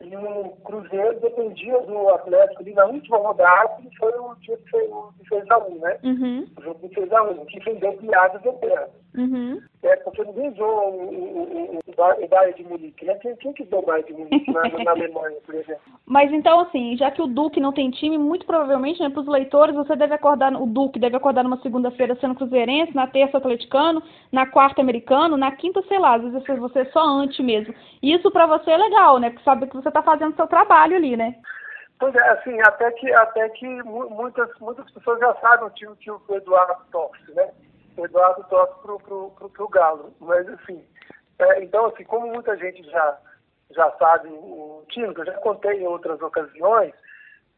e o Cruzeiro dependia do Atlético ali na última rodada, que foi o dia que fez, que fez a 1, né? Uhum. O jogo que fez a 1, que rendeu piadas eternas. Uhum. É, porque ninguém zoou o, o, o, o, Ba- o Bayern de Munique, né? Quem, quem que zoou o Bayern de Munique na, (laughs) na Alemanha, por exemplo? Mas então, assim, já que o Duque não tem time, muito provavelmente, né, para os leitores, você deve acordar, o Duque deve acordar numa segunda-feira sendo cruzeirense, na terça atleticano, na quarta americano, na quinta, sei lá, às vezes você é só anti mesmo. Isso para você é legal, né? Porque sabe que você tá fazendo seu trabalho ali, né? Pois é, assim, até que, até que mu- muitas, muitas pessoas já sabem o time que o Eduardo torce, né? O Eduardo torce pro, pro, pro, pro Galo. Mas, assim, é, então, assim, como muita gente já, já sabe o time, que eu já contei em outras ocasiões,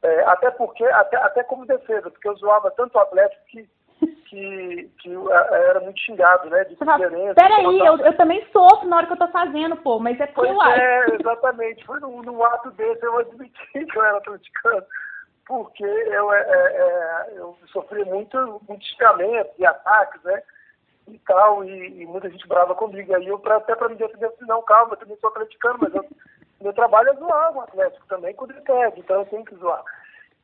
é, até porque, até, até como defesa, porque eu zoava tanto o Atlético que, que, que é, era muito xingado, né? De fala, diferença. peraí, eu, eu também sofro na hora que eu tô fazendo, pô, mas é porque Pois eu acho. é, exatamente. Foi num, num ato desse eu admiti que eu era atleticano, porque eu, é, é, é, eu sofri muito, muito xingamento e ataques, né? E tal, e, e muita gente brava comigo. Aí eu, pra, até para me defender, disse, não, calma, eu também sou atleticano, mas eu, meu trabalho é zoar o Atlético também quando ele perde, então eu tenho que zoar.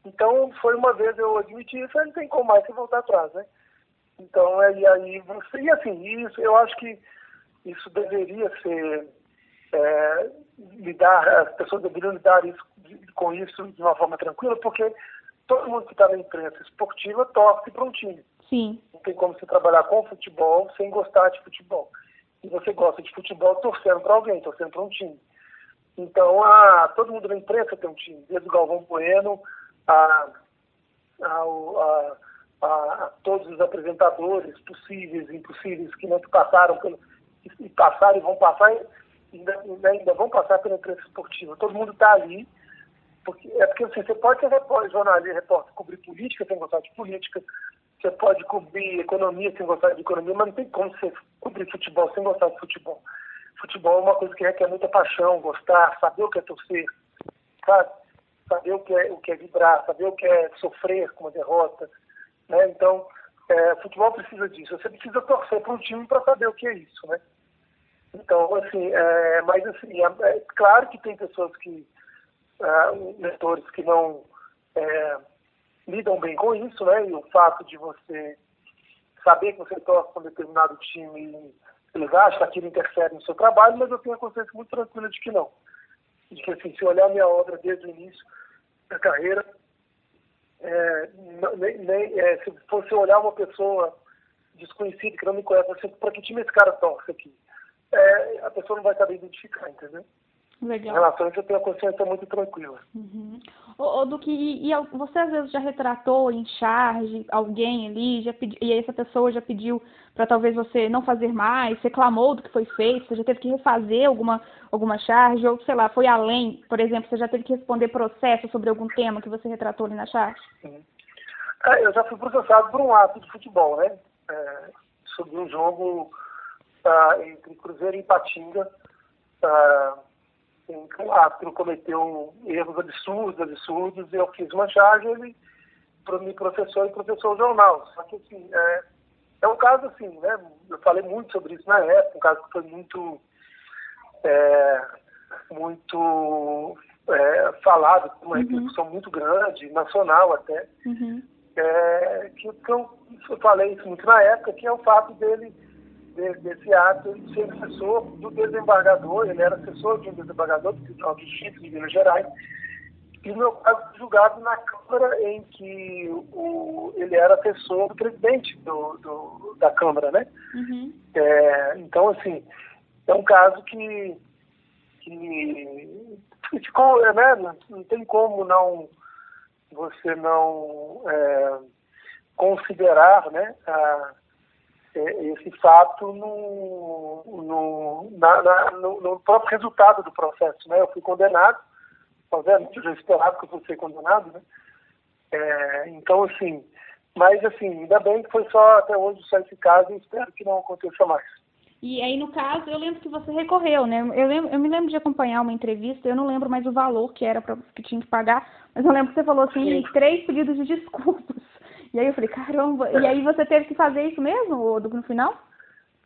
Então, foi uma vez eu admiti isso, aí não tem como mais você voltar atrás, né? Então, é, e aí você. E assim, isso, eu acho que isso deveria ser. É, lidar, as pessoas deveriam lidar isso, com isso de uma forma tranquila, porque todo mundo que está na imprensa esportiva torce para um time. Sim. Não tem como você trabalhar com futebol sem gostar de futebol. E você gosta de futebol torcendo para alguém, torcendo para um time. Então, a, todo mundo na imprensa tem um time, desde o Galvão Bueno a, a, a, a todos os apresentadores possíveis e impossíveis que não passaram pelo, e passaram e vão passar e ainda, ainda, vão passar pela imprensa esportiva. Todo mundo está ali. Porque, é porque assim, você pode ser repórter, jornalista, repórter, cobrir política, sem gostar de política. você pode cobrir economia sem gostar de economia, mas não tem como você cobrir futebol sem gostar de futebol. Futebol é uma coisa que requer muita paixão, gostar, saber o que é torcer, sabe? Saber o que é, o que é vibrar, saber o que é sofrer com uma derrota. Né? Então, é, futebol precisa disso. Você precisa torcer para um time para saber o que é isso, né? Então, assim, é, mas assim, é, é claro que tem pessoas que, uh, leitores que não é, lidam bem com isso, né? E o fato de você saber que você torce para um determinado time, eles acham que aquilo interfere no seu trabalho, mas eu tenho a consciência muito tranquila de que não. De que, assim, se olhar a minha obra desde o início da carreira, é, nem, nem, é, se você olhar uma pessoa desconhecida que não me conhece, você, para que time esse cara torce aqui? É, a pessoa não vai saber identificar, entendeu? Legal. Em relação a isso, eu tenho a consciência muito tranquila. Uhum. O, o Duque, e, e, você às vezes já retratou em charge alguém ali, já pedi, e essa pessoa já pediu para talvez você não fazer mais, reclamou do que foi feito, você já teve que refazer alguma, alguma charge, ou sei lá, foi além, por exemplo, você já teve que responder processo sobre algum tema que você retratou ali na charge? Uhum. É, eu já fui processado por um ato de futebol, né? É, sobre um jogo uh, entre Cruzeiro e Ipatinga. Uh, em que o árbitro cometeu erros absurdos, absurdos, eu fiz uma charge, ele me processou e processou o jornal. Só que, assim, é, é um caso assim, né? Eu falei muito sobre isso na época, um caso que foi muito, é, muito é, falado, com uma uhum. repercussão muito grande, nacional até. Uhum. É, que, que eu, eu falei isso muito na época, que é o fato dele de, desse ato de ser assessor do desembargador, ele era assessor de um desembargador do Tribunal de Justiça de Minas Gerais, e no meu caso julgado na Câmara em que o, ele era assessor do presidente do, do da Câmara, né? Uhum. É, então, assim, é um caso que, que ficou, né? Não, não tem como não você não é, considerar, né? A, é, esse fato no, no, na, na, no, no, próprio resultado do processo. Né? Eu fui condenado, obviamente eu já esperava que eu fosse condenado, né? É, então, assim, mas assim, ainda bem que foi só até hoje só esse caso e espero que não aconteça mais. E aí, no caso, eu lembro que você recorreu, né? Eu, lembro, eu me lembro de acompanhar uma entrevista, eu não lembro mais o valor que era pra, que tinha que pagar, mas eu lembro que você falou assim, Sim. três pedidos de desculpas. E aí eu falei, caramba, e aí você teve que fazer isso mesmo, no final?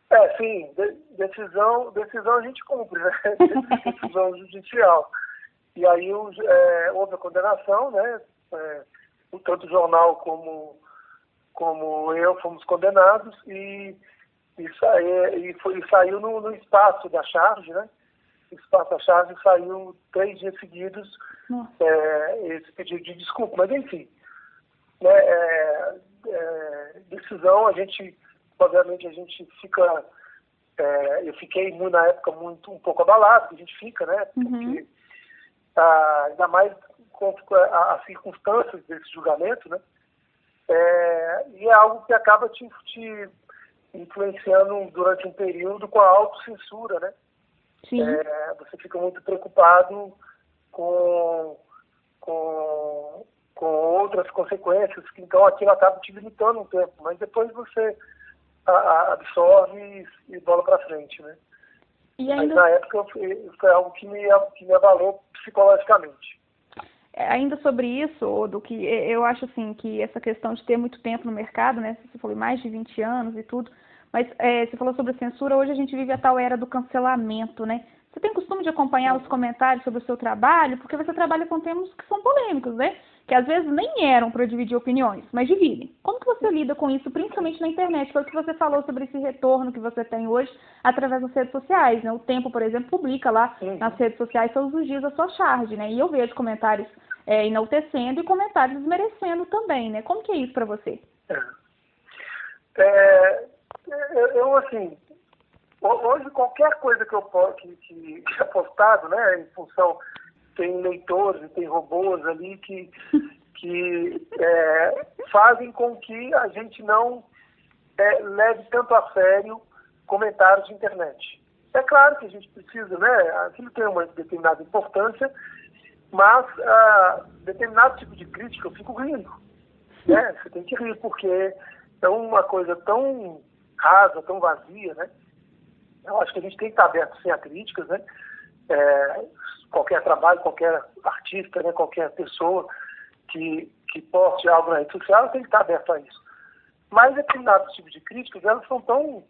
É, sim, de, decisão, decisão a gente cumpre, né? (laughs) decisão judicial. E aí é, houve a condenação, né? É, tanto o jornal como, como eu fomos condenados e, e, e, foi, e saiu no, no, espaço da charge, né? O espaço da charge saiu três dias seguidos é, esse pedido de desculpa. Mas enfim, né, é, é, decisão, a gente, obviamente, a gente fica, é, eu fiquei na época muito, um pouco abalado, a gente fica, né, uhum. porque ah, ainda mais com as circunstâncias desse julgamento, né, é, e é algo que acaba te, te influenciando durante um período com a autocensura, né, é, você fica muito preocupado com, com com outras consequências, que então aquilo acaba te limitando um tempo, mas depois você a, a absorve e, bola para frente, né? E ainda... Mas na época foi, foi algo que me, que me abalou psicologicamente. É, ainda sobre isso, do que eu acho assim que essa questão de ter muito tempo no mercado, né? Você falou mais de 20 anos e tudo, mas é, você falou sobre censura, hoje a gente vive a tal era do cancelamento, né? Você tem costume de acompanhar os comentários sobre o seu trabalho, porque você trabalha com temas que são polêmicos, né? Que às vezes nem eram para dividir opiniões, mas dividem. Como que você lida com isso, principalmente na internet? Foi o que você falou sobre esse retorno que você tem hoje através das redes sociais, né? O Tempo, por exemplo, publica lá uhum. nas redes sociais todos os dias a sua charge, né? E eu vejo comentários é, enaltecendo e comentários desmerecendo também, né? Como que é isso para você? É, é eu, assim, Hoje, qualquer coisa que eu que, que, é postado, né, em função, tem leitores, tem robôs ali que, que é, fazem com que a gente não é, leve tanto a sério comentários de internet. É claro que a gente precisa, né, aquilo tem uma determinada importância, mas ah, determinado tipo de crítica eu fico rindo. Né? Você tem que rir, porque é uma coisa tão rasa, tão vazia, né? Eu acho que a gente tem que estar aberto sem a críticas, né? É, qualquer trabalho, qualquer artista, né? qualquer pessoa que, que poste algo na rede social tem que estar aberto a isso. Mas determinados tipos de críticas, elas são tão,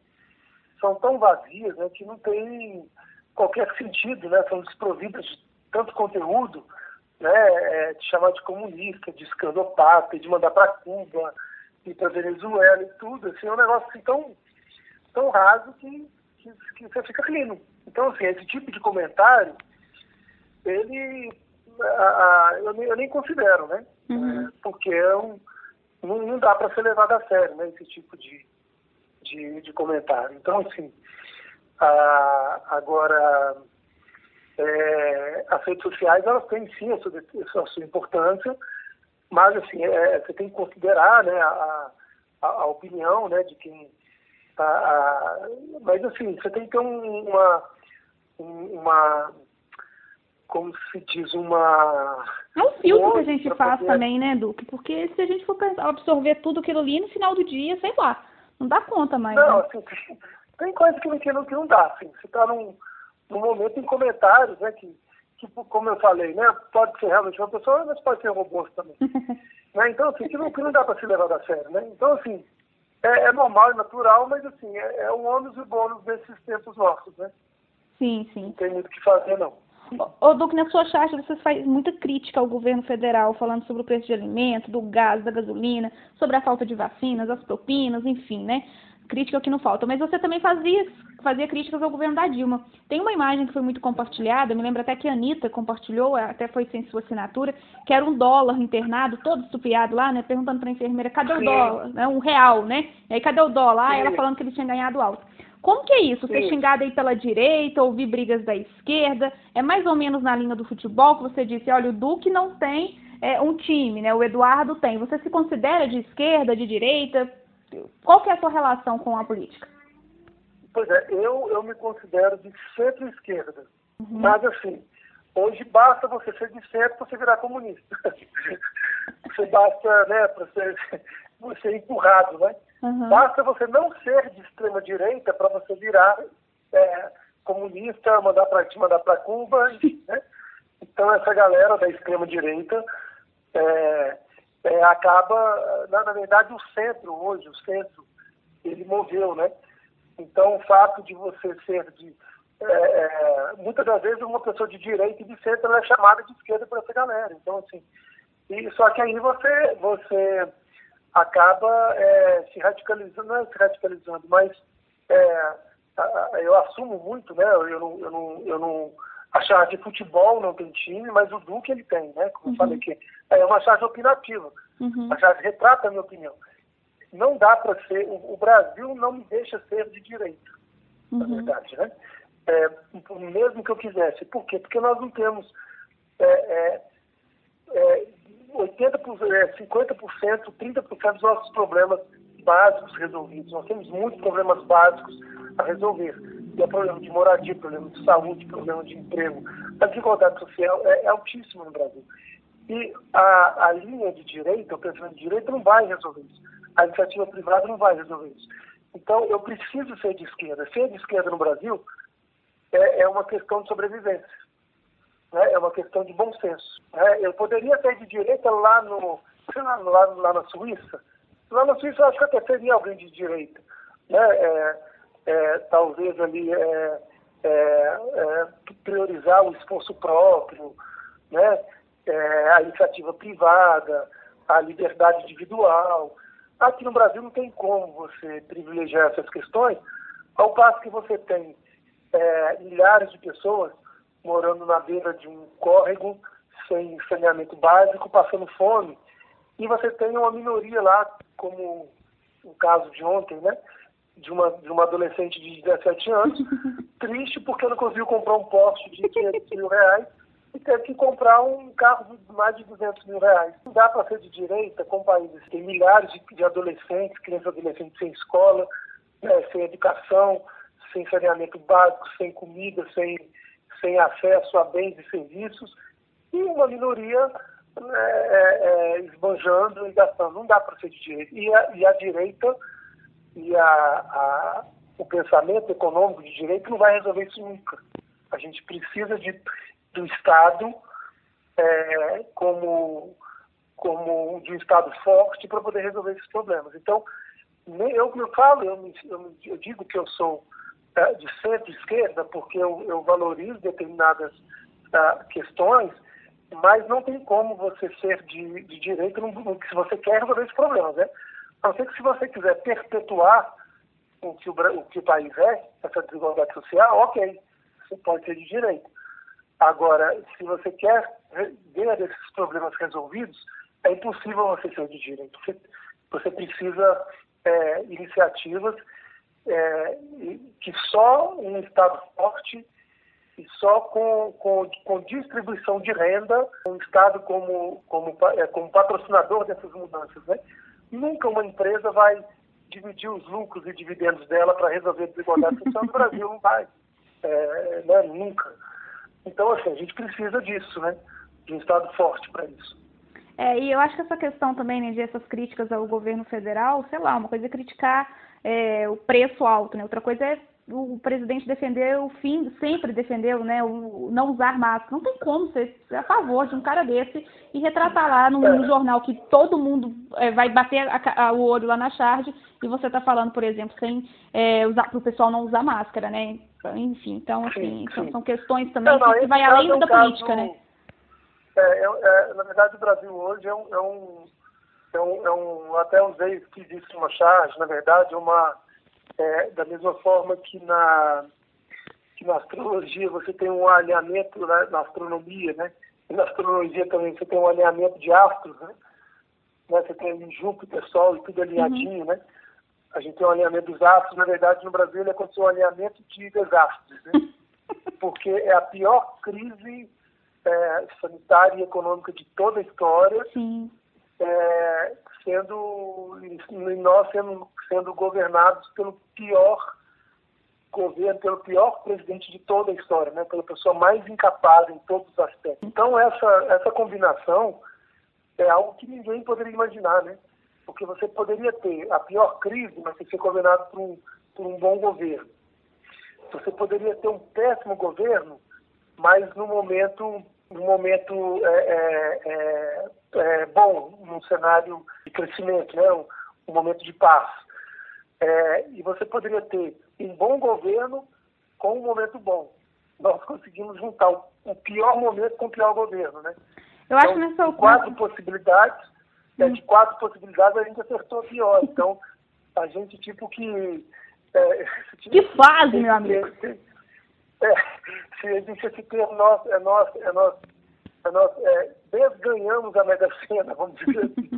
são tão vazias né? que não tem qualquer sentido, né? São desprovidas de tanto conteúdo, né? É, de chamar de comunista, de escandopata, de mandar para Cuba, e para Venezuela e tudo, assim, é um negócio assim, tão, tão raso que, que, que você fica rindo. Então, assim, esse tipo de comentário, ele a, a, eu, nem, eu, nem, considero, né? Uhum. É, porque é um, não, não dá para ser levado a sério, né? Esse tipo de, de, de comentário. Então, assim, a, agora, é, as redes sociais, elas têm sim a sua, a sua importância, mas, assim, é, você tem que considerar né, a, a, a opinião né, de quem... A, mas, assim, você tem que ter um, uma, uma... Como se diz, uma... É um filtro que a gente faz também, né, Duque? Porque se a gente for absorver tudo aquilo ali, no final do dia, sei lá, não dá conta mais. Não, né? assim, (laughs) tem, coisa que, que, não, que não dá, assim. Você está num, num momento em comentários, né, que tipo, como eu falei, né? Pode ser realmente uma pessoa, mas pode ser robô também. (laughs) né? Então, assim, que não, que não dá para se levar a sério, né? Então, assim, é, é normal e natural, mas, assim, é, é o ônus e o bônus desses tempos nossos, né? Sim, sim. Não tem muito o que fazer, não. Ô, Duque, na sua charge você faz muita crítica ao governo federal, falando sobre o preço de alimento, do gás, da gasolina, sobre a falta de vacinas, as propinas, enfim, né? Crítica que não falta. Mas você também fazia, fazia críticas ao governo da Dilma. Tem uma imagem que foi muito compartilhada, me lembro até que a Anitta compartilhou, até foi sem sua assinatura, que era um dólar internado, todo estupiado lá, né? Perguntando para a enfermeira, cadê o dólar? Né, um real, né? E aí, cadê o dólar? Ah, ela falando que ele tinha ganhado alto. Como que é isso? Ser xingado aí pela direita, ouvir brigas da esquerda? É mais ou menos na linha do futebol que você disse, olha, o Duque não tem é, um time, né? O Eduardo tem. Você se considera de esquerda, de direita? Qual que é a sua relação com a política? Pois é, eu, eu me considero de centro-esquerda. Uhum. Mas, assim, hoje basta você ser de centro para você virar comunista. (laughs) você basta, né, para ser, você empurrado, né? Uhum. Basta você não ser de extrema-direita para você virar é, comunista, mandar para mandar para Cuba, (laughs) né? Então, essa galera da extrema-direita é, é, acaba, na, na, verdade, o centro hoje, o centro, ele moveu, né? Então, o fato de você ser de. É, é, muitas das vezes, uma pessoa de direita e de centro é chamada de esquerda por essa galera. Então, assim. E, só que aí você, você acaba é, se radicalizando, não é se radicalizando, mas é, eu assumo muito, né? Eu não, eu não, eu não a charge de futebol não tem time, mas o Duque ele tem, né? Como uhum. eu falei aqui. É uma charge opinativa. Uhum. A charge retrata a minha opinião. Não dá para ser. O, o, Brasil não me deixa ser de direita, uhum. na verdade, né? É, mesmo que eu quisesse. Por quê? Porque nós não temos é, é, 80%, 50%, 30% dos nossos problemas básicos resolvidos. Nós temos muitos problemas básicos a resolver é problema de moradia, problema de saúde, problema de emprego. A desigualdade social é, é altíssima no Brasil. E a, a linha de direita, o pensamento de direita, não vai resolver isso. A iniciativa privada não vai resolver isso. Então, eu preciso ser de esquerda. Ser de esquerda no Brasil é, é uma questão de sobrevivência. Né? É uma questão de bom senso. Né? Eu poderia ser de direita lá, no, lá, lá, lá na Suíça. Lá na Suíça, eu acho que até seria alguém de direita. Né? É, é, talvez ali é, é, é, priorizar o esforço próprio, né? É, a iniciativa privada, a liberdade individual. Aqui no Brasil não tem como você privilegiar essas questões, ao passo que você tem milhares de pessoas morando na beira de um córrego, sem saneamento básico, passando fome, e você tem uma minoria lá, como o caso de ontem, né? de uma, de uma adolescente de 17 anos, (laughs) triste porque não conseguiu comprar um Porsche de 500 mil reais e teve que comprar um carro de mais de 200 mil reais. Não dá para ser de direita com países que tem milhares de, de adolescentes, crianças e adolescentes sem escola, né, sem educação, sem saneamento básico, sem comida, sem, sem acesso a bens e serviços, e uma minoria né, é, é, esbanjando e gastando. Não dá para ser de direita. E a, e a direita e a, a, o pensamento econômico de direita não vai resolver isso nunca. A gente precisa de, do Estado é, como, como de um Estado forte para poder resolver esses problemas. Então, eu, eu falo, eu, eu, digo que eu sou é, de centro-esquerda porque eu, eu valorizo determinadas uh, questões, mas não tem como você ser de, de direita se você quer resolver esses problemas, né? A não ser que se você quiser perpetuar o que o, o que o país é, essa desigualdade social, ok, você pode ser de direita. Agora, se você quer ver esses problemas resolvidos, é impossível você ser de direita. Você, você precisa é, iniciativas é, que só um Estado forte e só com, com, com distribuição de renda, um Estado como, como, é, como patrocinador dessas mudanças. Né? Nunca uma empresa vai dividir os lucros e dividendos dela para resolver a desigualdade social no Brasil, não vai. É, né? Nunca. Então, assim, a gente precisa disso, né? De um Estado forte para isso. É, e eu acho que essa questão também, né, de essas críticas ao governo federal, sei lá, uma coisa é criticar é, o preço alto, né? Outra coisa é o presidente defender o fim, sempre defendeu, né, o não usar máscara. Não tem como ser a favor de um cara desse e retratar lá no, no jornal que todo mundo é, vai bater a, a, o olho lá na charge e você está falando, por exemplo, sem é, usar para o pessoal não usar máscara, né? Enfim, então assim, sim, sim. São, questões também não, não, que vai além é um da caso, política, né? É, é, na verdade, o Brasil hoje é um, é um, é um, é um até usei que existe uma charge, na verdade, uma é, da mesma forma que na, que na astrologia você tem um alinhamento né, na astronomia, né? E na astrologia também você tem um alinhamento de astros, né? né? Você tem Júpiter, Sol e tudo alinhadinho, uhum. né? A gente tem um alinhamento dos astros, na verdade no Brasil ele aconteceu um alinhamento de desastres, né? (laughs) Porque é a pior crise é, sanitária e econômica de toda a história. É, sendo e nós sendo, sendo governados pelo pior governo, pelo pior presidente de toda a história, né? pela pessoa mais incapaz em todos os aspectos. Então essa essa combinação é algo que ninguém poderia imaginar, né? Porque você poderia ter a pior crise, mas ser governado por um, por um bom governo. Você poderia ter um péssimo governo, mas no momento no momento é, é, é é, bom num cenário de crescimento, né? um, um momento de paz. É, e você poderia ter um bom governo com um momento bom. Nós conseguimos juntar o, o pior momento com o pior governo, né? Eu acho então, nessa quatro possibilidades, de quatro possibilidades a gente acertou a pior. (laughs) Então, a gente tipo que... É, (laughs) que fase, meu amigo! (laughs) É, se a gente esse termo nosso, é nosso, é nosso nós é, desganhamos a Mega Sena, vamos dizer assim.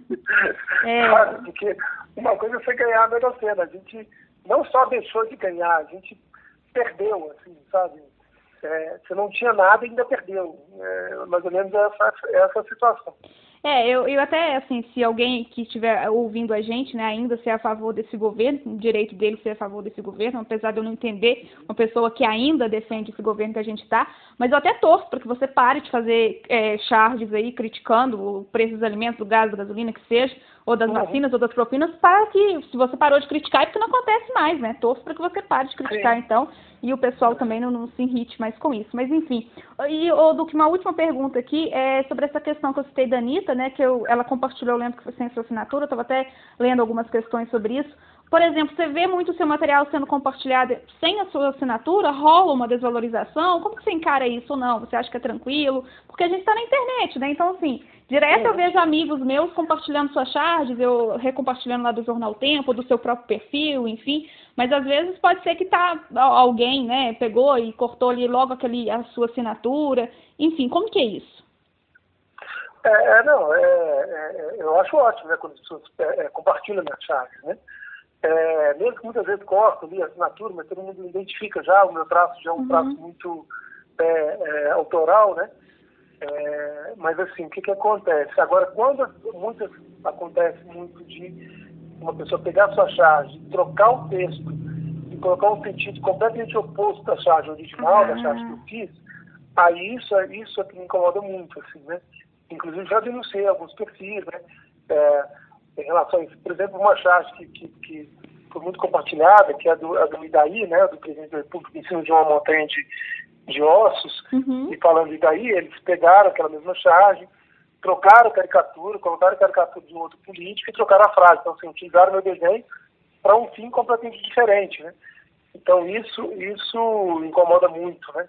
É. Porque uma coisa é você ganhar a Mega Sena, a gente não só deixou de ganhar, a gente perdeu, assim, sabe? É, você não tinha nada e ainda perdeu. É, mais ou menos essa, essa situação. É, eu, eu até, assim, se alguém que estiver ouvindo a gente, né, ainda ser a favor desse governo, o direito dele ser a favor desse governo, apesar de eu não entender uma pessoa que ainda defende esse governo que a gente está, mas eu até torço para que você pare de fazer é, charges aí, criticando o preço dos alimentos, do gás, da gasolina, que seja, ou das uhum. vacinas, ou das propinas, para que, se você parou de criticar, é porque não acontece mais, né? Torço para que você pare de criticar, Sim. então, e o pessoal também não, não, se irrite mais com isso. Mas, enfim. E, ô, Duque, uma última pergunta aqui é sobre essa questão que eu citei da Anitta, né? Que eu, ela compartilhou, eu lembro que foi sem sua assinatura, eu estava até lendo algumas questões sobre isso. Por exemplo, você vê muito o seu material sendo compartilhado sem a sua assinatura, rola uma desvalorização? Como que você encara isso ou não? Você acha que é tranquilo? Porque a gente está na internet, né? Então, assim, direto é. eu vejo amigos meus compartilhando suas charges, eu recompartilhando lá do Jornal Tempo, do seu próprio perfil, enfim. Mas às vezes pode ser que tá alguém, né, pegou e cortou ali logo aquele, a sua assinatura. Enfim, como que é isso? É, é não, é, é, eu acho ótimo, né, quando as pessoas é, é compartilham minhas charges, né? É, mesmo que muitas vezes cortam ali a assinatura, mas todo mundo identifica já, o meu traço já é um uhum. traço muito é, é, autoral, né? É, mas assim, o que, que acontece? Agora, quando muitas acontece muito de uma pessoa pegar a sua charge, trocar o texto e colocar um sentido completamente oposto da charge original, uhum. da charge que eu fiz, aí isso, isso é que me incomoda muito, assim, né? Inclusive já denunciei alguns perfis, né? é, em relação a isso. Por exemplo, uma charge que, que, que foi muito compartilhada, que é a do, a do Idaí, né, do presidente da República, em cima de uma montanha de, de ossos, Uhum. e falando de Idaí, eles pegaram aquela mesma charge, trocaram a caricatura, colocaram a caricatura de um outro político e trocaram a frase. Então, assim, utilizaram meu desenho para um fim completamente diferente, né? Então, isso, isso incomoda muito, né?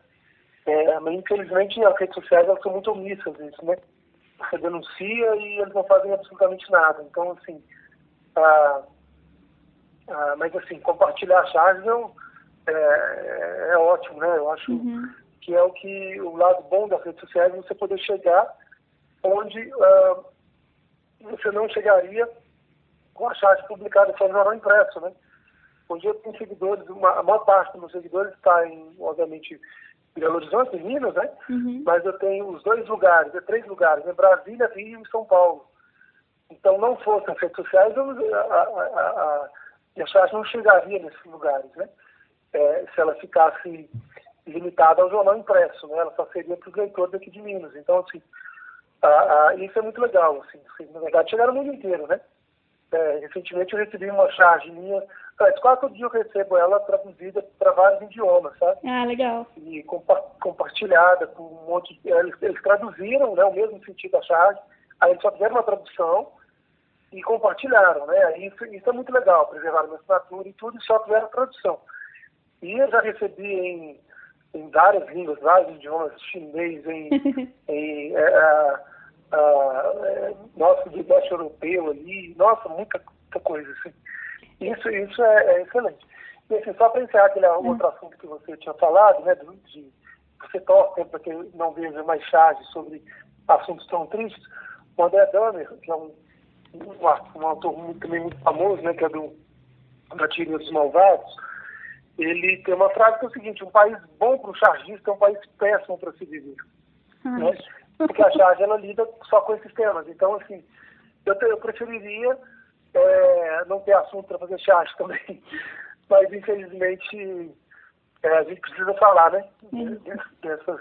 É, mas, infelizmente, as redes sociais elas são muito omissas nisso, né? Você (laughs) denuncia e eles não fazem absolutamente nada. Então, assim, ah, ah, mas, assim, compartilhar charges não, é, é ótimo, né? Eu acho Uhum. que é o que o lado bom das redes sociais é você poder chegar onde ah, você não chegaria com a charge publicada só no jornal impresso, né? Hoje eu tenho seguidores, uma, a maior parte dos meus seguidores está em, obviamente, Belo Horizonte, em Minas, né? Uhum. Mas eu tenho os dois lugares, é três lugares, né? Brasília, Rio e São Paulo. Então, não fossem as redes sociais, eu, a, a, a, não chegaria nesses lugares, né? É, se ela ficasse limitada ao jornal impresso, né? Ela só seria para os leitores aqui de Minas. Então, assim, a, a, isso é muito legal, assim, assim, na verdade, chegar no mundo inteiro, né? É, recentemente eu recebi uma charge minha, mas quase todo dia eu recebo ela traduzida para vários idiomas, sabe? Ah, legal. E compa compartilhada com um monte de... Eles, eles traduziram né, o mesmo sentido da charge, aí eles só fizeram uma tradução e compartilharam, né? Aí Isso, isso é muito legal, preservaram minha assinatura e tudo, e só fizeram tradução. E eu já recebi em, em várias línguas, vários idiomas, chinês, em, (laughs) em é, é, é, nossa, de leste europeu ali, nossa, muita, muita coisa, assim. Isso, isso é, é excelente. E assim, só para encerrar aquele outro assunto que você tinha falado, né, do, de você torce para que não veja mais charges sobre assuntos tão tristes, o André Dahmer, que é um, um, um autor muito, também muito famoso, né, que é do, da Tira dos Malvados, ele tem uma frase que é o seguinte, um país bom para o chargista é um país péssimo para se viver. Né? Porque a charge ela lida só com esses temas. Então, assim, eu, eu preferiria é, não ter assunto para fazer charge também. (laughs) Mas, infelizmente, é, a gente precisa falar, né? Dessas,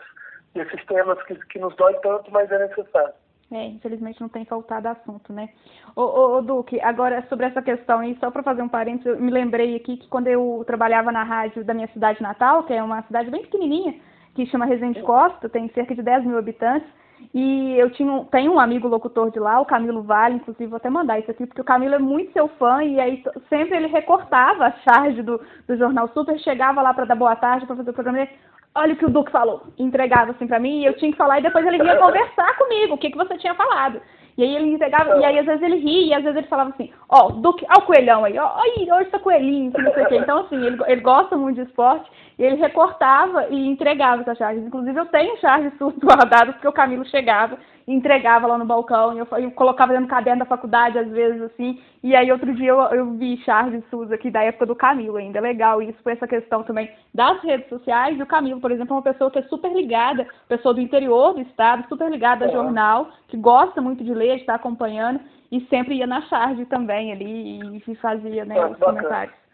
desses temas que, que nos dói tanto, mas é necessário. É, infelizmente não tem faltado assunto, né? Ô, ô, ô, Duque, agora sobre essa questão aí, só para fazer um parênteses, eu me lembrei aqui que quando eu trabalhava na rádio da minha cidade natal, que é uma cidade bem pequenininha, que chama Resende Costa, tem cerca de 10 mil habitantes, e eu tinha um, tenho um amigo locutor de lá, o Camilo Vale, inclusive vou até mandar isso aqui, porque o Camilo é muito seu fã, e aí sempre ele recortava a charge do, do Jornal Super, chegava lá para dar boa tarde, para fazer o programa dele, olha o que o Duque falou, entregava assim pra mim, e eu tinha que falar, e depois ele vinha (laughs) conversar comigo, o que, que você tinha falado. E aí ele entregava, e aí às vezes ele ria, e às vezes ele falava assim, ó, Duque, ó o coelhão aí, ó, olha esse coelhinho, que não sei o quê. Então, assim, ele, ele gosta muito de esporte, e ele recortava e entregava essas charges. Inclusive, eu tenho charges guardadas, porque o Camilo chegava entregava lá no balcão, e eu, eu colocava dentro do caderno da faculdade, às vezes, assim, e aí outro dia eu, eu vi charges suas aqui da época do Camilo ainda. Legal isso, por essa questão também das redes sociais, e o Camilo, por exemplo, é uma pessoa que é super ligada, pessoa do interior do estado, super ligada a É. jornal, que gosta muito de ler, de estar acompanhando, e sempre ia na charge também ali, e fazia, né, Ah, os bacana. comentários.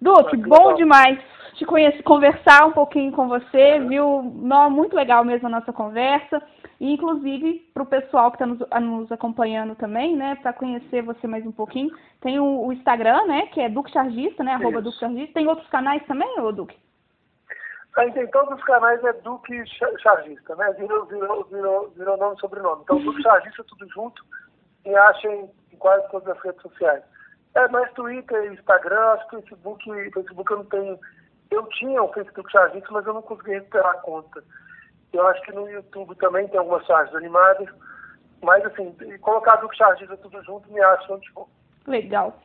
Duque, Ah, que bom demais te conhecer, conversar um pouquinho com você, viu? Muito legal mesmo a nossa conversa. E, inclusive, para o pessoal que está nos, nos acompanhando também, né? Para conhecer você mais um pouquinho, tem o, o Instagram, né? Que é Duque Chargista, né? Arroba. Duque Chargista. Tem outros canais também, ô Duque? Aí tem todos os canais é Duque Cha- Chargista, né? Virou, virou, virou, virou nome e sobrenome. Então, Duque Chargista tudo junto e acha em, em quase todas as redes sociais. É, mais Twitter, Instagram, acho que Facebook, Facebook eu não tenho. Eu tinha o Facebook Chargista, mas eu não consegui recuperar a conta. Eu acho que no YouTube também tem algumas charges animadas, mas assim, colocar Duque Chargista tudo junto me acha onde for. Legal.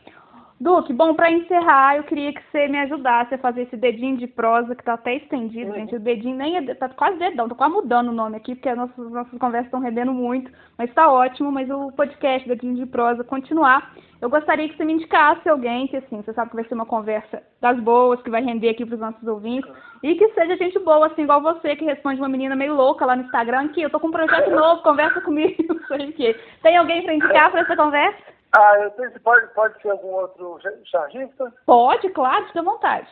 Duque, bom, para encerrar, eu queria que você me ajudasse a fazer esse dedinho de prosa, que tá até estendido, Uhum. gente. O dedinho nem é, tá quase dedão, tô quase mudando o nome aqui, porque as nossas, nossas conversas estão rendendo muito, mas tá ótimo, mas o podcast Dedinho de Prosa continuar. Eu gostaria que você me indicasse alguém que, assim, você sabe que vai ser uma conversa das boas, que vai render aqui para os nossos ouvintes, e que seja gente boa, assim, igual você, que responde uma menina meio louca lá no Instagram, que eu tô com um projeto (laughs) novo, conversa comigo, (laughs) não sei o quê. Tem alguém para indicar para essa conversa? Ah, eu sei se pode, pode ser algum outro cha- chargista? Pode, claro, fica à vontade.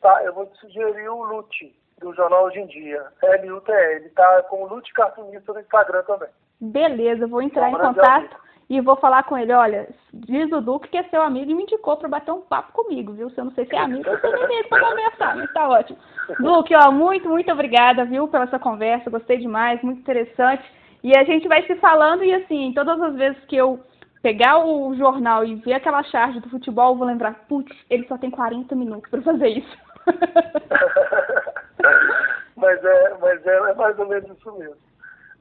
Tá, eu vou te sugerir o Lute, do jornal Hoje em Dia. L-U-T-E. Ele tá com o Lute Cartunista no Instagram também. Beleza, eu vou entrar em contato amigo. e vou falar com ele, olha, diz o Duque que é seu amigo e me indicou para bater um papo comigo, viu? Se eu não sei se é amigo, eu sou amigo para conversar, mas tá ótimo. Duque, ó, muito, muito obrigada, viu, pela essa conversa, gostei demais, muito interessante. E a gente vai se falando e assim, todas as vezes que eu pegar o jornal e ver aquela charge do futebol, vou lembrar, putz, ele só tem 40 minutos para fazer isso. (laughs) mas é, mas é, é mais ou menos isso mesmo.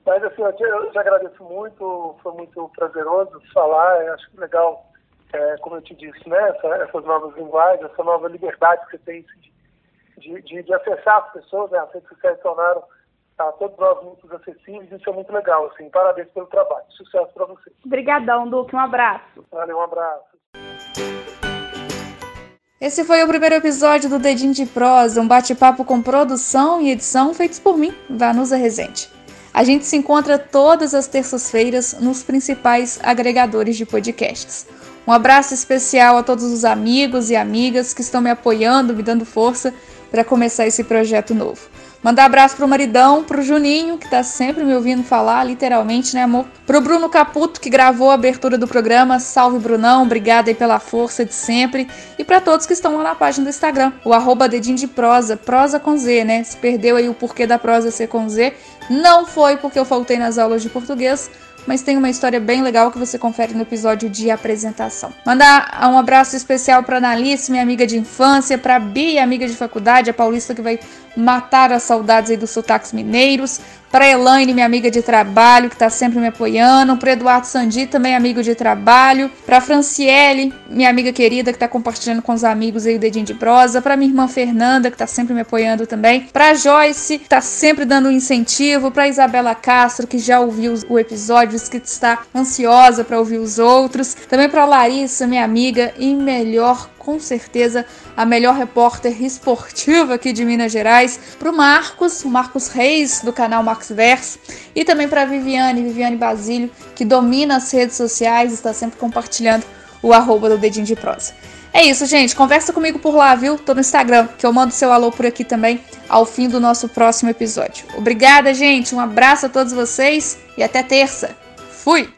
Mas assim, eu te, eu te agradeço muito, foi muito prazeroso falar, eu acho legal, é, como eu te disse, né, essa, essas novas linguagens, essa nova liberdade que você tem de, de, de acessar as pessoas, né, as redes sociais tornaram a todos nós muito acessíveis, isso é muito legal, assim, parabéns pelo trabalho, sucesso para você. Obrigadão, Duque, um abraço. Valeu, um abraço. Esse foi o primeiro episódio do Dedinho de Prosa, um bate-papo com produção e edição feitos por mim, Vanusa Rezende. A gente se encontra todas as terças-feiras nos principais agregadores de podcasts. Um abraço especial a todos os amigos e amigas que estão me apoiando, me dando força para começar esse projeto novo. Mandar abraço pro maridão, pro Juninho, que tá sempre me ouvindo falar, literalmente, né, amor? Pro Bruno Caputo, que gravou a abertura do programa. Salve, Brunão. Obrigada aí pela força de sempre. E para todos que estão lá na página do Instagram, o arroba dedinho de prosa, prosa com Z, né? Se perdeu aí o porquê da prosa ser com Z, não foi porque eu faltei nas aulas de português, mas tem uma história bem legal que você confere no episódio de apresentação. Mandar um abraço especial para Analice, minha amiga de infância, para Bia, amiga de faculdade, a paulista que vai matar as saudades aí dos sotaques mineiros, para Elaine, minha amiga de trabalho, que está sempre me apoiando, para Eduardo Sandi, também amigo de trabalho, para Franciele, minha amiga querida, que está compartilhando com os amigos aí o dedinho de prosa, para minha irmã Fernanda, que está sempre me apoiando também, para Joyce, que está sempre dando um incentivo, para Isabela Castro, que já ouviu o episódio, que está ansiosa para ouvir os outros, também para Larissa, minha amiga e melhor com certeza a melhor repórter esportiva aqui de Minas Gerais, para o Marcos, o Marcos Reis, do canal Marcos Verso, e também para a Viviane, Viviane Basílio, que domina as redes sociais, está sempre compartilhando o arroba do Dedinho de Prosa. É isso, gente. Conversa comigo por lá, viu? Tô no Instagram, que eu mando seu alô por aqui também ao fim do nosso próximo episódio. Obrigada, gente. Um abraço a todos vocês e até terça. Fui!